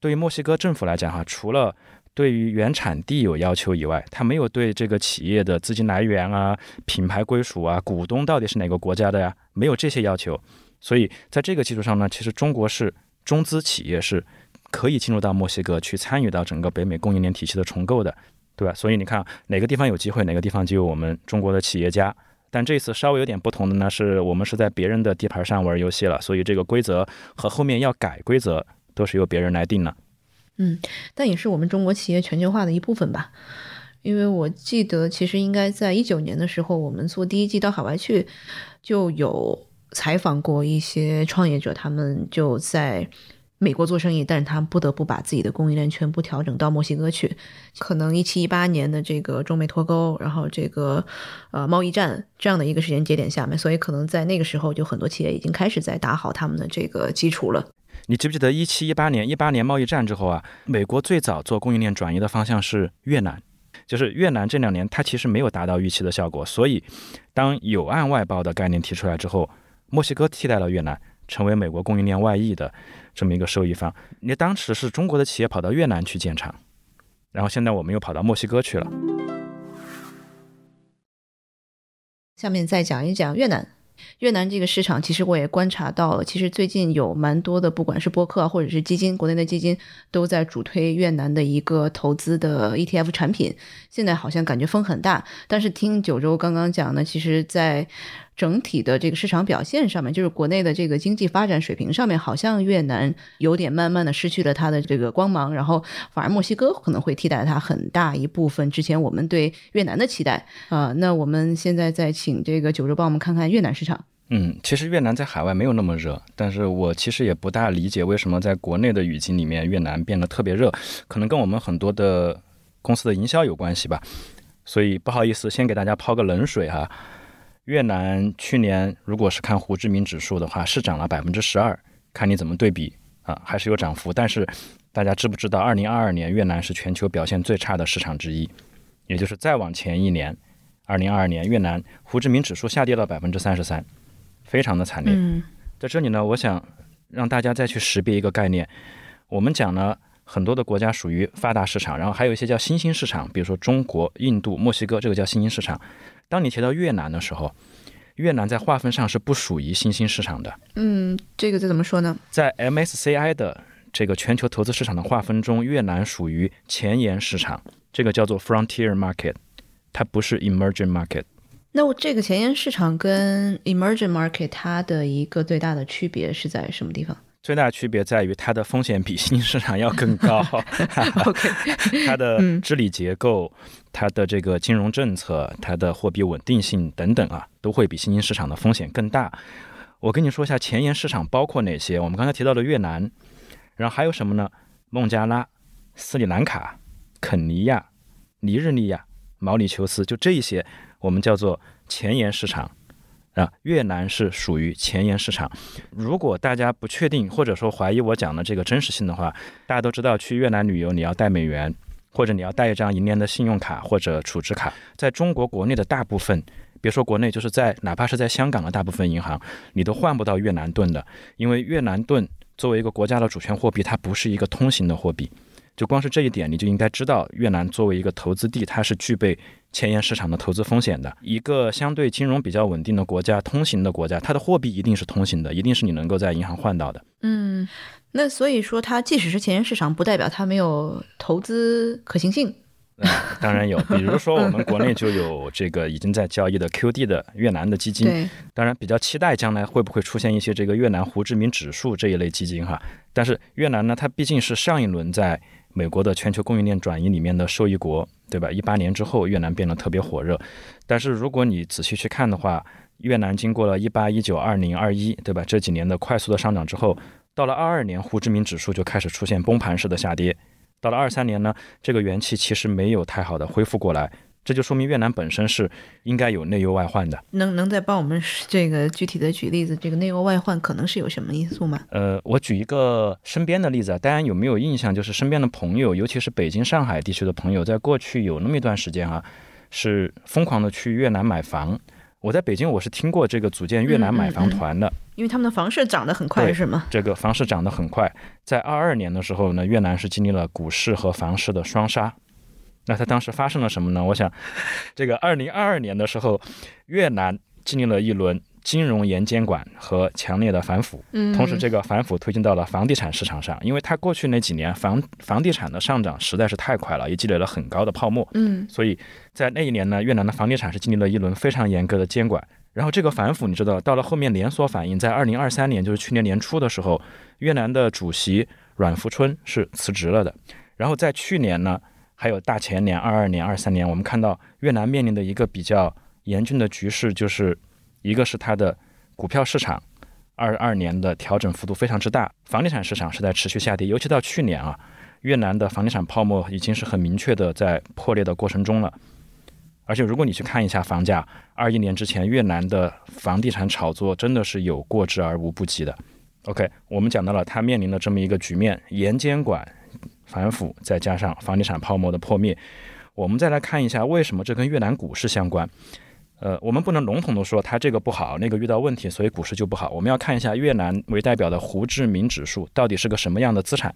对于墨西哥政府来讲哈，除了对于原产地有要求以外，它没有对这个企业的资金来源啊、品牌归属啊、股东到底是哪个国家的呀，没有这些要求。所以在这个基础上呢，其实中国是中资企业是可以进入到墨西哥去参与到整个北美供应链体系的重构的，对吧？所以你看哪个地方有机会，哪个地方就有我们中国的企业家。但这次稍微有点不同的呢，是我们是在别人的地盘上玩游戏了，所以这个规则和后面要改规则都是由别人来定的。
嗯，但也是我们中国企业全球化的一部分吧。因为我记得，其实应该在一九年的时候，我们做第一季到海外去，就有采访过一些创业者，他们就在美国做生意，但是他不得不把自己的供应链全部调整到墨西哥去。可能一七一八年的这个中美脱钩，然后这个呃贸易战这样的一个时间节点下面，所以可能在那个时候，就很多企业已经开始在打好他们的这个基础了。
你记不记得一七一八年，一八年贸易战之后啊，美国最早做供应链转移的方向是越南，就是越南这两年它其实没有达到预期的效果，所以当有岸外包的概念提出来之后，墨西哥替代了越南，成为美国供应链外溢的这么一个受益方。你当时是中国的企业跑到越南去建厂，然后现在我们又跑到墨西哥去了。
下面再讲一讲越南。越南这个市场，其实我也观察到了。其实最近有蛮多的，不管是播客或者是基金，国内的基金都在主推越南的一个投资的 ETF 产品。现在好像感觉风很大，但是听九州刚刚讲呢，其实在整体的这个市场表现上面，就是国内的这个经济发展水平上面，好像越南有点慢慢的失去了它的这个光芒，然后反而墨西哥可能会替代它很大一部分之前我们对越南的期待啊。那我们现在再请这个九州帮我们看看越南市场。
嗯，其实越南在海外没有那么热，但是我其实也不大理解为什么在国内的语境里面越南变得特别热，可能跟我们很多的公司的营销有关系吧。所以不好意思，先给大家抛个冷水哈。越南去年如果是看胡志明指数的话，是涨了百分之十二，看你怎么对比啊，还是有涨幅。但是大家知不知道，二零二二年越南是全球表现最差的市场之一，也就是再往前一年，二零二二年越南胡志明指数下跌了百分之三十三。非常的惨烈。在这里呢，我想让大家再去识别一个概念。我们讲呢，很多的国家属于发达市场，然后还有一些叫新兴市场，比如说中国、印度、墨西哥，这个叫新兴市场。当你提到越南的时候，越南在划分上是不属于新兴市场的。
嗯，这个再怎么说呢？
在 MSCI 的这个全球投资市场的划分中，越南属于前沿市场，这个叫做 Frontier Market，它不是 Emerging Market。
那我这个前沿市场跟 emerging market 它的一个最大的区别是在什么地方？
最大的区别在于它的风险比新兴市场要更高。
OK，
它的治理结构、它的这个金融政策、它的货币稳定性等等啊，都会比新兴市场的风险更大。我跟你说一下前沿市场包括哪些？我们刚才提到的越南，然后还有什么呢？孟加拉、斯里兰卡、肯尼亚、尼日利亚、毛里求斯，就这一些。我们叫做前沿市场啊，越南是属于前沿市场。如果大家不确定或者说怀疑我讲的这个真实性的话，大家都知道去越南旅游你要带美元，或者你要带一张银联的信用卡或者储值卡。在中国国内的大部分，别说国内，就是在哪怕是在香港的大部分银行，你都换不到越南盾的，因为越南盾作为一个国家的主权货币，它不是一个通行的货币。就光是这一点，你就应该知道，越南作为一个投资地，它是具备前沿市场的投资风险的。一个相对金融比较稳定的国家，通行的国家，它的货币一定是通行的，一定是你能够在银行换到的。
嗯，那所以说，它即使是前沿市场，不代表它没有投资可行性。
当然有，比如说我们国内就有这个已经在交易的 QD 的越南的基金。当然比较期待将来会不会出现一些这个越南胡志明指数这一类基金哈。但是越南呢，它毕竟是上一轮在美国的全球供应链转移里面的受益国，对吧？一八年之后，越南变得特别火热。但是如果你仔细去看的话，越南经过了一八、一九、二零、二一，对吧？这几年的快速的上涨之后，到了二二年，胡志明指数就开始出现崩盘式的下跌。到了二三年呢，这个元气其实没有太好的恢复过来。这就说明越南本身是应该有内忧外患的。
能能再帮我们这个具体的举例子？这个内忧外患可能是有什么因素吗？
呃，我举一个身边的例子啊，大家有没有印象？就是身边的朋友，尤其是北京、上海地区的朋友，在过去有那么一段时间啊，是疯狂的去越南买房。我在北京我是听过这个组建越南买房团的，
因为他们的房市涨得很快，是吗？
这个房市涨得很快，在二二年的时候呢，越南是经历了股市和房市的双杀。那它当时发生了什么呢？我想，这个二零二二年的时候，越南经历了一轮。金融严监管和强烈的反腐，
嗯，
同时这个反腐推进到了房地产市场上，因为它过去那几年房房地产的上涨实在是太快了，也积累了很高的泡沫，
嗯，
所以在那一年呢，越南的房地产是经历了一轮非常严格的监管。然后这个反腐，你知道，到了后面连锁反应，在二零二三年，就是去年年初的时候，越南的主席阮福春是辞职了的。然后在去年呢，还有大前年二二年、二三年，我们看到越南面临的一个比较严峻的局势就是。一个是它的股票市场，二二年的调整幅度非常之大，房地产市场是在持续下跌，尤其到去年啊，越南的房地产泡沫已经是很明确的在破裂的过程中了。而且如果你去看一下房价，二一年之前越南的房地产炒作真的是有过之而无不及的。OK，我们讲到了它面临的这么一个局面，严监管、反腐，再加上房地产泡沫的破灭，我们再来看一下为什么这跟越南股市相关。呃，我们不能笼统的说它这个不好，那个遇到问题，所以股市就不好。我们要看一下越南为代表的胡志明指数到底是个什么样的资产。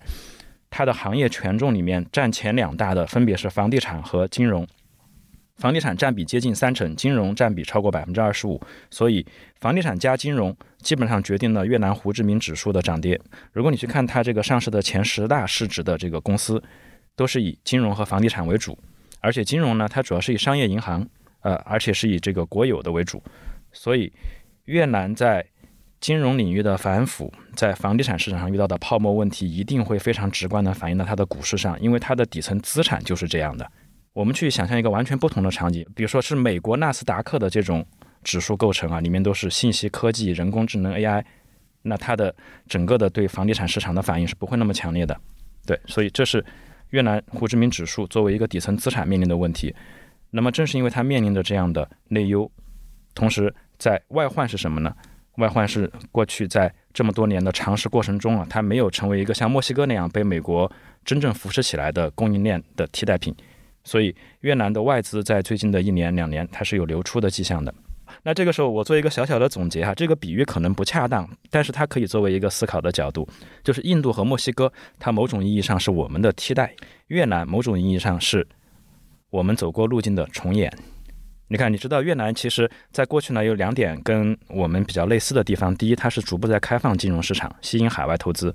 它的行业权重里面占前两大的分别是房地产和金融，房地产占比接近三成，金融占比超过百分之二十五。所以房地产加金融基本上决定了越南胡志明指数的涨跌。如果你去看它这个上市的前十大市值的这个公司，都是以金融和房地产为主，而且金融呢，它主要是以商业银行。呃，而且是以这个国有的为主，所以越南在金融领域的反腐，在房地产市场上遇到的泡沫问题，一定会非常直观的反映到它的股市上，因为它的底层资产就是这样的。我们去想象一个完全不同的场景，比如说是美国纳斯达克的这种指数构成啊，里面都是信息科技、人工智能 AI，那它的整个的对房地产市场的反应是不会那么强烈的。对，所以这是越南胡志明指数作为一个底层资产面临的问题。那么正是因为它面临着这样的内忧，同时在外患是什么呢？外患是过去在这么多年的尝试过程中啊，它没有成为一个像墨西哥那样被美国真正扶持起来的供应链的替代品，所以越南的外资在最近的一年两年它是有流出的迹象的。那这个时候我做一个小小的总结哈，这个比喻可能不恰当，但是它可以作为一个思考的角度，就是印度和墨西哥它某种意义上是我们的替代，越南某种意义上是。我们走过路径的重演，你看，你知道越南其实在过去呢有两点跟我们比较类似的地方。第一，它是逐步在开放金融市场，吸引海外投资，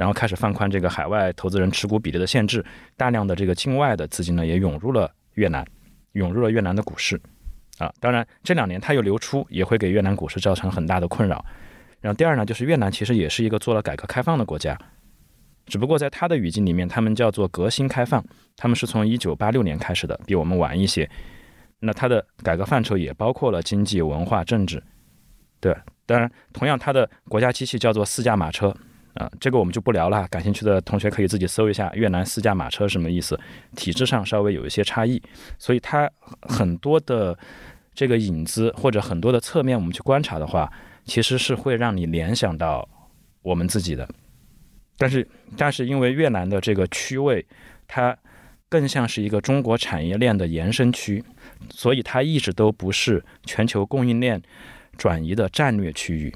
然后开始放宽这个海外投资人持股比例的限制，大量的这个境外的资金呢也涌入了越南，涌入了越南的股市。啊，当然这两年它又流出，也会给越南股市造成很大的困扰。然后第二呢，就是越南其实也是一个做了改革开放的国家。只不过在他的语境里面，他们叫做革新开放，他们是从一九八六年开始的，比我们晚一些。那它的改革范畴也包括了经济、文化、政治。对，当然，同样它的国家机器叫做四驾马车啊，这个我们就不聊了。感兴趣的同学可以自己搜一下越南四驾马车什么意思，体制上稍微有一些差异。所以它很多的这个影子或者很多的侧面，我们去观察的话，其实是会让你联想到我们自己的。但是，但是因为越南的这个区位，它更像是一个中国产业链的延伸区，所以它一直都不是全球供应链转移的战略区域，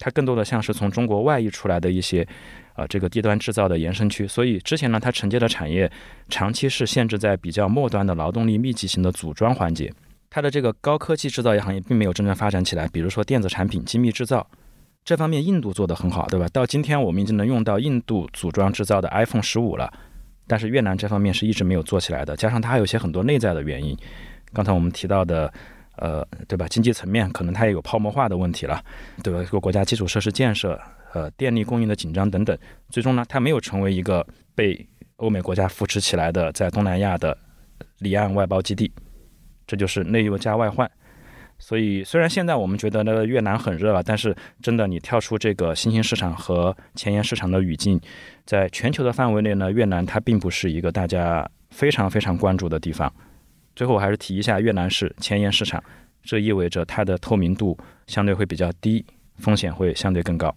它更多的像是从中国外溢出来的一些，呃，这个低端制造的延伸区。所以之前呢，它承接的产业长期是限制在比较末端的劳动力密集型的组装环节，它的这个高科技制造业行业并没有真正发展起来，比如说电子产品、精密制造。这方面印度做得很好，对吧？到今天我们已经能用到印度组装制造的 iPhone 十五了，但是越南这方面是一直没有做起来的。加上它还有一些很多内在的原因，刚才我们提到的，呃，对吧？经济层面可能它也有泡沫化的问题了，对吧？一个国家基础设施建设、呃，电力供应的紧张等等，最终呢，它没有成为一个被欧美国家扶持起来的在东南亚的离岸外包基地。这就是内忧加外患。所以，虽然现在我们觉得那个越南很热了，但是真的，你跳出这个新兴市场和前沿市场的语境，在全球的范围内呢，越南它并不是一个大家非常非常关注的地方。最后，我还是提一下，越南是前沿市场，这意味着它的透明度相对会比较低，风险会相对更高。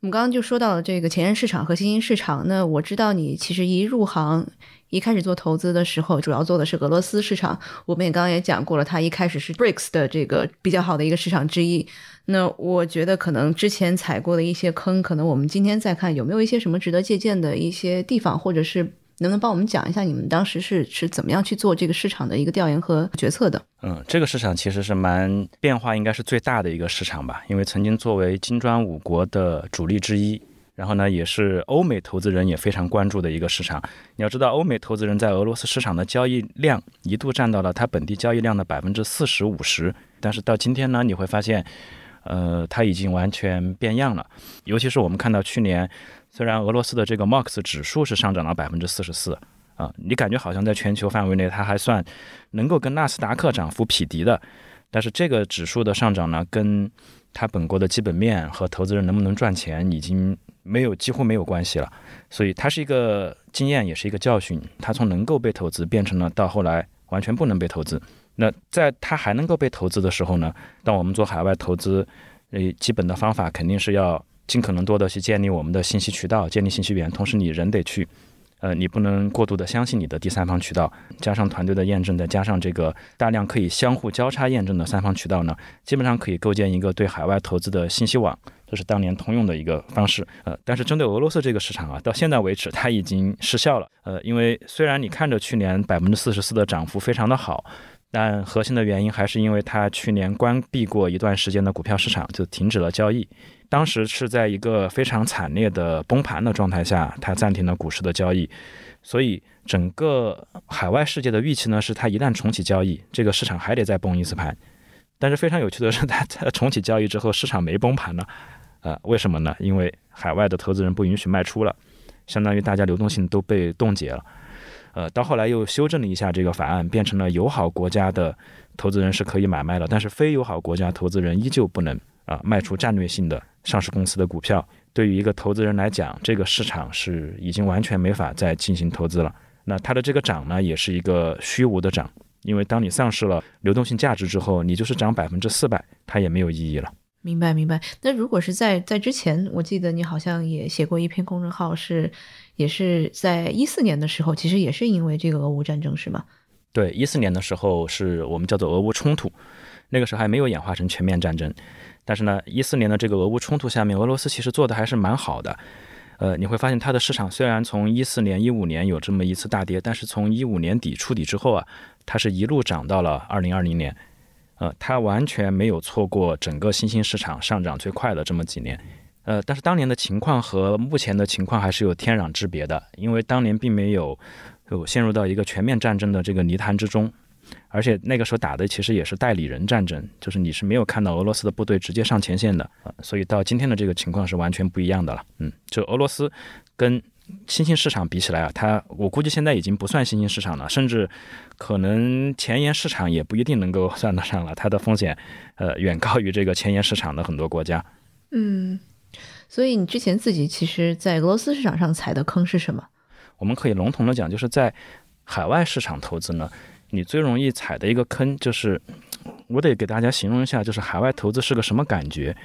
我们刚刚就说到了这个前沿市场和新兴市场。那我知道你其实一入行，一开始做投资的时候，主要做的是俄罗斯市场。我们也刚刚也讲过了，它一开始是 BRICS 的这个比较好的一个市场之一。那我觉得可能之前踩过的一些坑，可能我们今天再看有没有一些什么值得借鉴的一些地方，或者是。能不能帮我们讲一下你们当时是是怎么样去做这个市场的一个调研和决策的？
嗯，这个市场其实是蛮变化，应该是最大的一个市场吧，因为曾经作为金砖五国的主力之一，然后呢，也是欧美投资人也非常关注的一个市场。你要知道，欧美投资人在俄罗斯市场的交易量一度占到了它本地交易量的百分之四十五十，但是到今天呢，你会发现，呃，它已经完全变样了，尤其是我们看到去年。虽然俄罗斯的这个 MOX 指数是上涨了百分之四十四啊，你感觉好像在全球范围内它还算能够跟纳斯达克涨幅匹敌的，但是这个指数的上涨呢，跟它本国的基本面和投资人能不能赚钱已经没有几乎没有关系了，所以它是一个经验，也是一个教训。它从能够被投资变成了到后来完全不能被投资。那在它还能够被投资的时候呢，当我们做海外投资，呃，基本的方法肯定是要。尽可能多的去建立我们的信息渠道，建立信息源，同时你人得去，呃，你不能过度的相信你的第三方渠道，加上团队的验证，再加上这个大量可以相互交叉验证的三方渠道呢，基本上可以构建一个对海外投资的信息网，这是当年通用的一个方式。呃，但是针对俄罗斯这个市场啊，到现在为止它已经失效了。呃，因为虽然你看着去年百分之四十四的涨幅非常的好，但核心的原因还是因为它去年关闭过一段时间的股票市场，就停止了交易。当时是在一个非常惨烈的崩盘的状态下，它暂停了股市的交易，所以整个海外世界的预期呢，是它一旦重启交易，这个市场还得再崩一次盘。但是非常有趣的是，它在重启交易之后，市场没崩盘呢，呃，为什么呢？因为海外的投资人不允许卖出了，相当于大家流动性都被冻结了。呃，到后来又修正了一下这个法案，变成了友好国家的投资人是可以买卖的，但是非友好国家投资人依旧不能啊卖出战略性的。上市公司的股票，对于一个投资人来讲，这个市场是已经完全没法再进行投资了。那它的这个涨呢，也是一个虚无的涨，因为当你丧失了流动性价值之后，你就是涨百分之四百，它也没有意义了。
明白，明白。那如果是在在之前，我记得你好像也写过一篇公众号，是也是在一四年的时候，其实也是因为这个俄乌战争，是吗？
对，一四年的时候是我们叫做俄乌冲突，那个时候还没有演化成全面战争。但是呢，一四年的这个俄乌冲突下面，俄罗斯其实做的还是蛮好的。呃，你会发现它的市场虽然从一四年、一五年有这么一次大跌，但是从一五年底触底之后啊，它是一路涨到了二零二零年。呃，它完全没有错过整个新兴市场上涨最快的这么几年。呃，但是当年的情况和目前的情况还是有天壤之别的，因为当年并没有有陷入到一个全面战争的这个泥潭之中。而且那个时候打的其实也是代理人战争，就是你是没有看到俄罗斯的部队直接上前线的啊，所以到今天的这个情况是完全不一样的了。嗯，就俄罗斯跟新兴市场比起来啊，它我估计现在已经不算新兴市场了，甚至可能前沿市场也不一定能够算得上了，它的风险呃远高于这个前沿市场的很多国家。
嗯，所以你之前自己其实在俄罗斯市场上踩的坑是什么？
我们可以笼统的讲，就是在海外市场投资呢。你最容易踩的一个坑就是，我得给大家形容一下，就是海外投资是个什么感觉。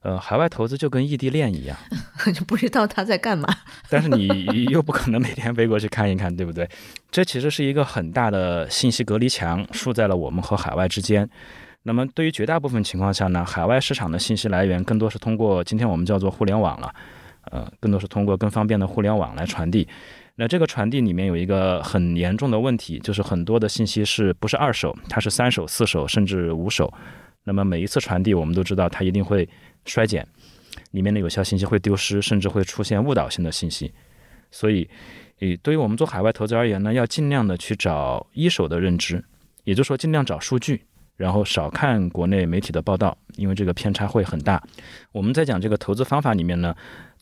呃，海外投资就跟异地恋一样，
就不知道他在干嘛。
但是你又不可能每天飞过去看一看，对不对？这其实是一个很大的信息隔离墙，竖在了我们和海外之间。那么对于绝大部分情况下呢，海外市场的信息来源更多是通过今天我们叫做互联网了，呃，更多是通过更方便的互联网来传递。那这个传递里面有一个很严重的问题，就是很多的信息是不是二手，它是三手、四手甚至五手。那么每一次传递，我们都知道它一定会衰减，里面的有效信息会丢失，甚至会出现误导性的信息。所以，诶，对于我们做海外投资而言呢，要尽量的去找一手的认知，也就是说尽量找数据。然后少看国内媒体的报道，因为这个偏差会很大。我们在讲这个投资方法里面呢，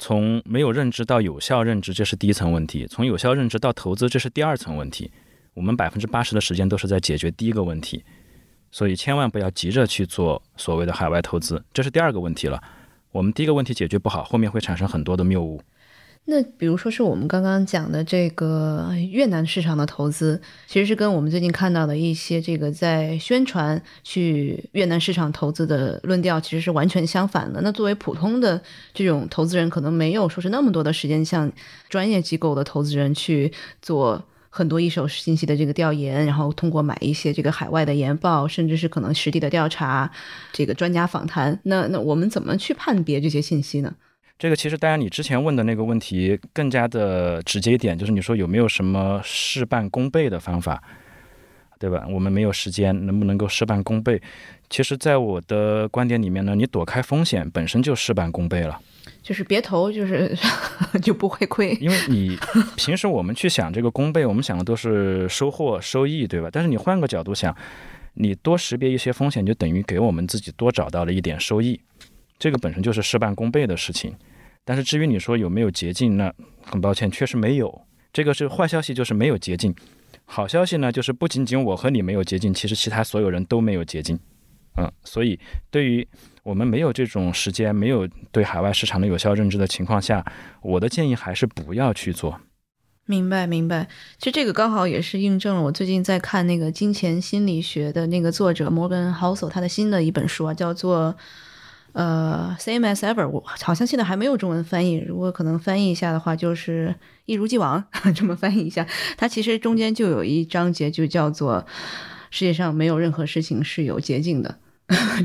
从没有认知到有效认知，这是第一层问题；从有效认知到投资，这是第二层问题。我们百分之八十的时间都是在解决第一个问题，所以千万不要急着去做所谓的海外投资，这是第二个问题了。我们第一个问题解决不好，后面会产生很多的谬误。
那比如说是我们刚刚讲的这个越南市场的投资，其实是跟我们最近看到的一些这个在宣传去越南市场投资的论调，其实是完全相反的。那作为普通的这种投资人，可能没有说是那么多的时间，像专业机构的投资人去做很多一手信息的这个调研，然后通过买一些这个海外的研报，甚至是可能实地的调查，这个专家访谈。那那我们怎么去判别这些信息呢？
这个其实，当然你之前问的那个问题更加的直接一点，就是你说有没有什么事半功倍的方法，对吧？我们没有时间，能不能够事半功倍？其实，在我的观点里面呢，你躲开风险本身就事半功倍了，
就是别投，就是 就不会亏。
因为你平时我们去想这个功倍，我们想的都是收获、收益，对吧？但是你换个角度想，你多识别一些风险，就等于给我们自己多找到了一点收益，这个本身就是事半功倍的事情。但是至于你说有没有捷径，那很抱歉，确实没有。这个是坏消息，就是没有捷径。好消息呢，就是不仅仅我和你没有捷径，其实其他所有人都没有捷径。嗯，所以对于我们没有这种时间、没有对海外市场的有效认知的情况下，我的建议还是不要去做。
明白，明白。其实这个刚好也是印证了我最近在看那个金钱心理学的那个作者摩根·豪索他的新的一本书啊，叫做。呃，same as ever，我好像现在还没有中文翻译。如果可能翻译一下的话，就是一如既往这么翻译一下。它其实中间就有一章节，就叫做“世界上没有任何事情是有捷径的”，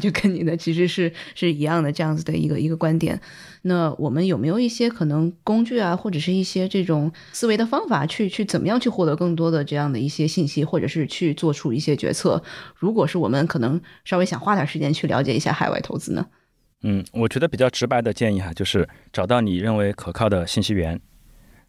就跟你的其实是是一样的这样子的一个一个观点。那我们有没有一些可能工具啊，或者是一些这种思维的方法，去去怎么样去获得更多的这样的一些信息，或者是去做出一些决策？如果是我们可能稍微想花点时间去了解一下海外投资呢？
嗯，我觉得比较直白的建议哈，就是找到你认为可靠的信息源。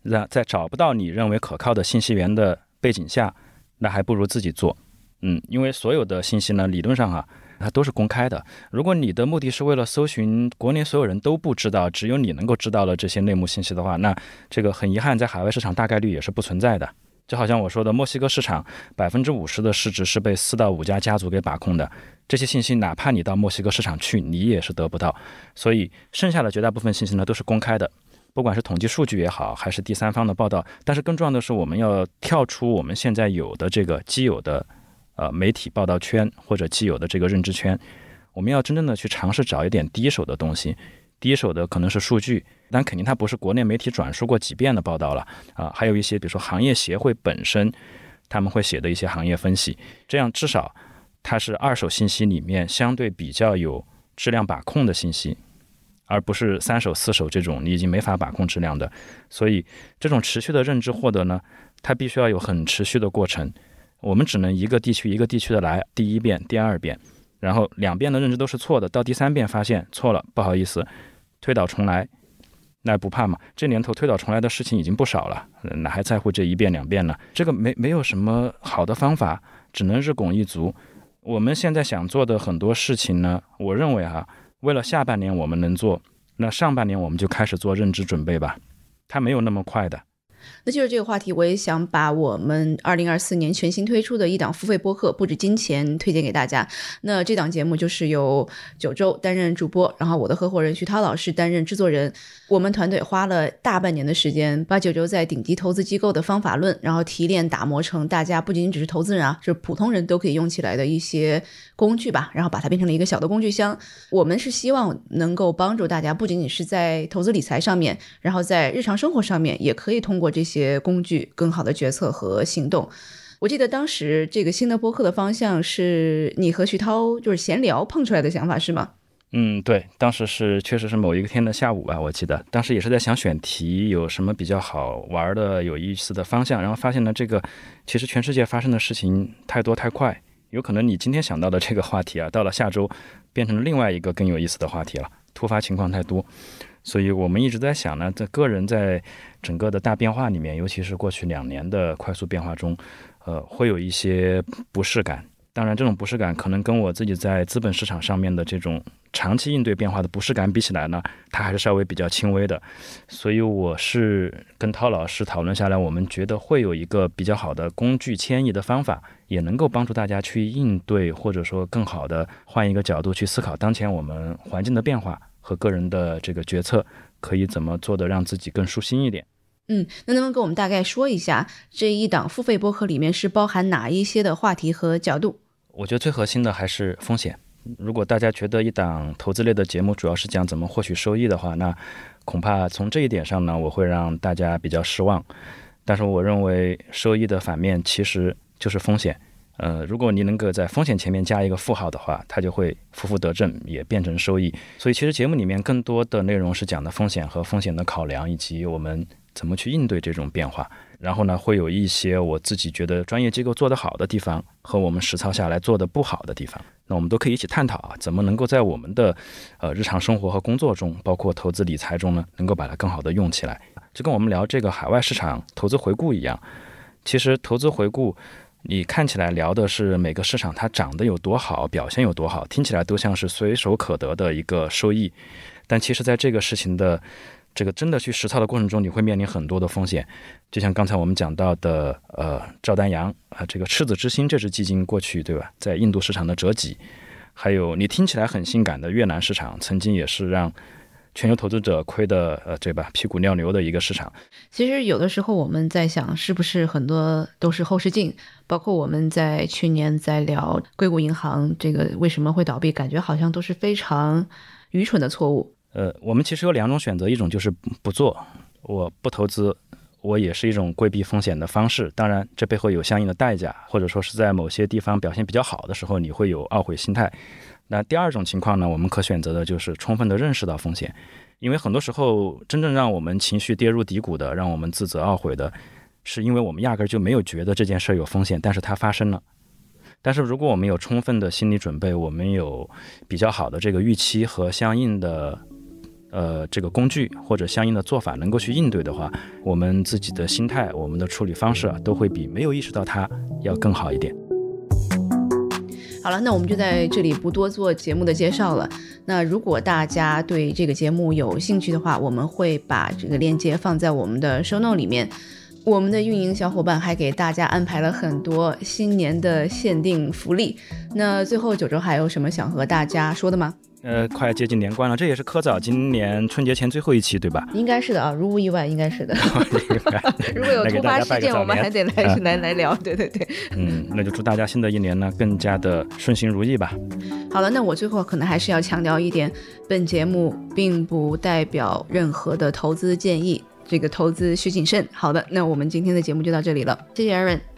那在找不到你认为可靠的信息源的背景下，那还不如自己做。嗯，因为所有的信息呢，理论上哈，它都是公开的。如果你的目的是为了搜寻国内所有人都不知道，只有你能够知道了这些内幕信息的话，那这个很遗憾，在海外市场大概率也是不存在的。就好像我说的，墨西哥市场百分之五十的市值是被四到五家家族给把控的。这些信息，哪怕你到墨西哥市场去，你也是得不到。所以，剩下的绝大部分信息呢，都是公开的，不管是统计数据也好，还是第三方的报道。但是，更重要的是，我们要跳出我们现在有的这个既有的呃媒体报道圈或者既有的这个认知圈，我们要真正的去尝试找一点第一手的东西。第一手的可能是数据，但肯定它不是国内媒体转述过几遍的报道了啊。还有一些，比如说行业协会本身他们会写的一些行业分析，这样至少。它是二手信息里面相对比较有质量把控的信息，而不是三手四手这种你已经没法把控质量的。所以，这种持续的认知获得呢，它必须要有很持续的过程。我们只能一个地区一个地区的来，第一遍、第二遍，然后两遍的认知都是错的，到第三遍发现错了，不好意思，推倒重来，那不怕嘛？这年头推倒重来的事情已经不少了，哪还在乎这一遍两遍呢？这个没没有什么好的方法，只能日拱一卒。我们现在想做的很多事情呢，我认为哈，为了下半年我们能做，那上半年我们就开始做认知准备吧，它没有那么快的。
那就是这个话题，我也想把我们二零二四年全新推出的一档付费播客《不止金钱》推荐给大家。那这档节目就是由九州担任主播，然后我的合伙人徐涛老师担任制作人。我们团队花了大半年的时间，把九州在顶级投资机构的方法论，然后提炼打磨成大家不仅仅只是投资人啊，就是普通人都可以用起来的一些工具吧，然后把它变成了一个小的工具箱。我们是希望能够帮助大家，不仅仅是在投资理财上面，然后在日常生活上面也可以通过这些些工具更好的决策和行动。我记得当时这个新的播客的方向是你和徐涛就是闲聊碰出来的想法是吗？
嗯，对，当时是确实是某一个天的下午吧，我记得当时也是在想选题有什么比较好玩的、有意思的方向，然后发现呢，这个其实全世界发生的事情太多太快，有可能你今天想到的这个话题啊，到了下周变成了另外一个更有意思的话题了，突发情况太多，所以我们一直在想呢，在个人在整个的大变化里面，尤其是过去两年的快速变化中，呃，会有一些不适感。当然，这种不适感可能跟我自己在资本市场上面的这种长期应对变化的不适感比起来呢，它还是稍微比较轻微的。所以我是跟涛老师讨论下来，我们觉得会有一个比较好的工具迁移的方法，也能够帮助大家去应对，或者说更好的换一个角度去思考当前我们环境的变化和个人的这个决策可以怎么做的让自己更舒心一点。
嗯，那能不能给我们大概说一下这一档付费播客里面是包含哪一些的话题和角度？
我觉得最核心的还是风险。如果大家觉得一档投资类的节目主要是讲怎么获取收益的话，那恐怕从这一点上呢，我会让大家比较失望。但是我认为收益的反面其实就是风险。呃，如果你能够在风险前面加一个负号的话，它就会负负得正，也变成收益。所以其实节目里面更多的内容是讲的风险和风险的考量，以及我们。怎么去应对这种变化？然后呢，会有一些我自己觉得专业机构做得好的地方，和我们实操下来做的不好的地方。那我们都可以一起探讨啊，怎么能够在我们的呃日常生活和工作中，包括投资理财中呢，能够把它更好的用起来。就跟我们聊这个海外市场投资回顾一样，其实投资回顾，你看起来聊的是每个市场它涨得有多好，表现有多好，听起来都像是随手可得的一个收益，但其实在这个事情的。这个真的去实操的过程中，你会面临很多的风险，就像刚才我们讲到的，呃，赵丹阳啊，这个赤子之心这支基金过去对吧，在印度市场的折戟，还有你听起来很性感的越南市场，曾经也是让全球投资者亏的，呃，对吧，屁股尿流的一个市场。
其实有的时候我们在想，是不是很多都是后视镜？包括我们在去年在聊硅谷银行这个为什么会倒闭，感觉好像都是非常愚蠢的错误。
呃，我们其实有两种选择，一种就是不做，我不投资，我也是一种规避风险的方式。当然，这背后有相应的代价，或者说是在某些地方表现比较好的时候，你会有懊悔心态。那第二种情况呢，我们可选择的就是充分的认识到风险，因为很多时候真正让我们情绪跌入低谷的，让我们自责懊悔的，是因为我们压根儿就没有觉得这件事儿有风险，但是它发生了。但是如果我们有充分的心理准备，我们有比较好的这个预期和相应的。呃，这个工具或者相应的做法能够去应对的话，我们自己的心态、我们的处理方式啊，都会比没有意识到它要更好一点。
好了，那我们就在这里不多做节目的介绍了。那如果大家对这个节目有兴趣的话，我们会把这个链接放在我们的 show note 里面。我们的运营小伙伴还给大家安排了很多新年的限定福利。那最后九州还有什么想和大家说的吗？
呃，快接近年关了，这也是科早今年春节前最后一期，对吧？
应该是的啊，如无意外，应该是的。如果有突发事件，我们还得来来 来聊。对对对。
嗯，那就祝大家新的一年呢更加的顺心如意吧。
好了，那我最后可能还是要强调一点，本节目并不代表任何的投资建议，这个投资需谨慎。好的，那我们今天的节目就到这里了，谢谢 Aaron。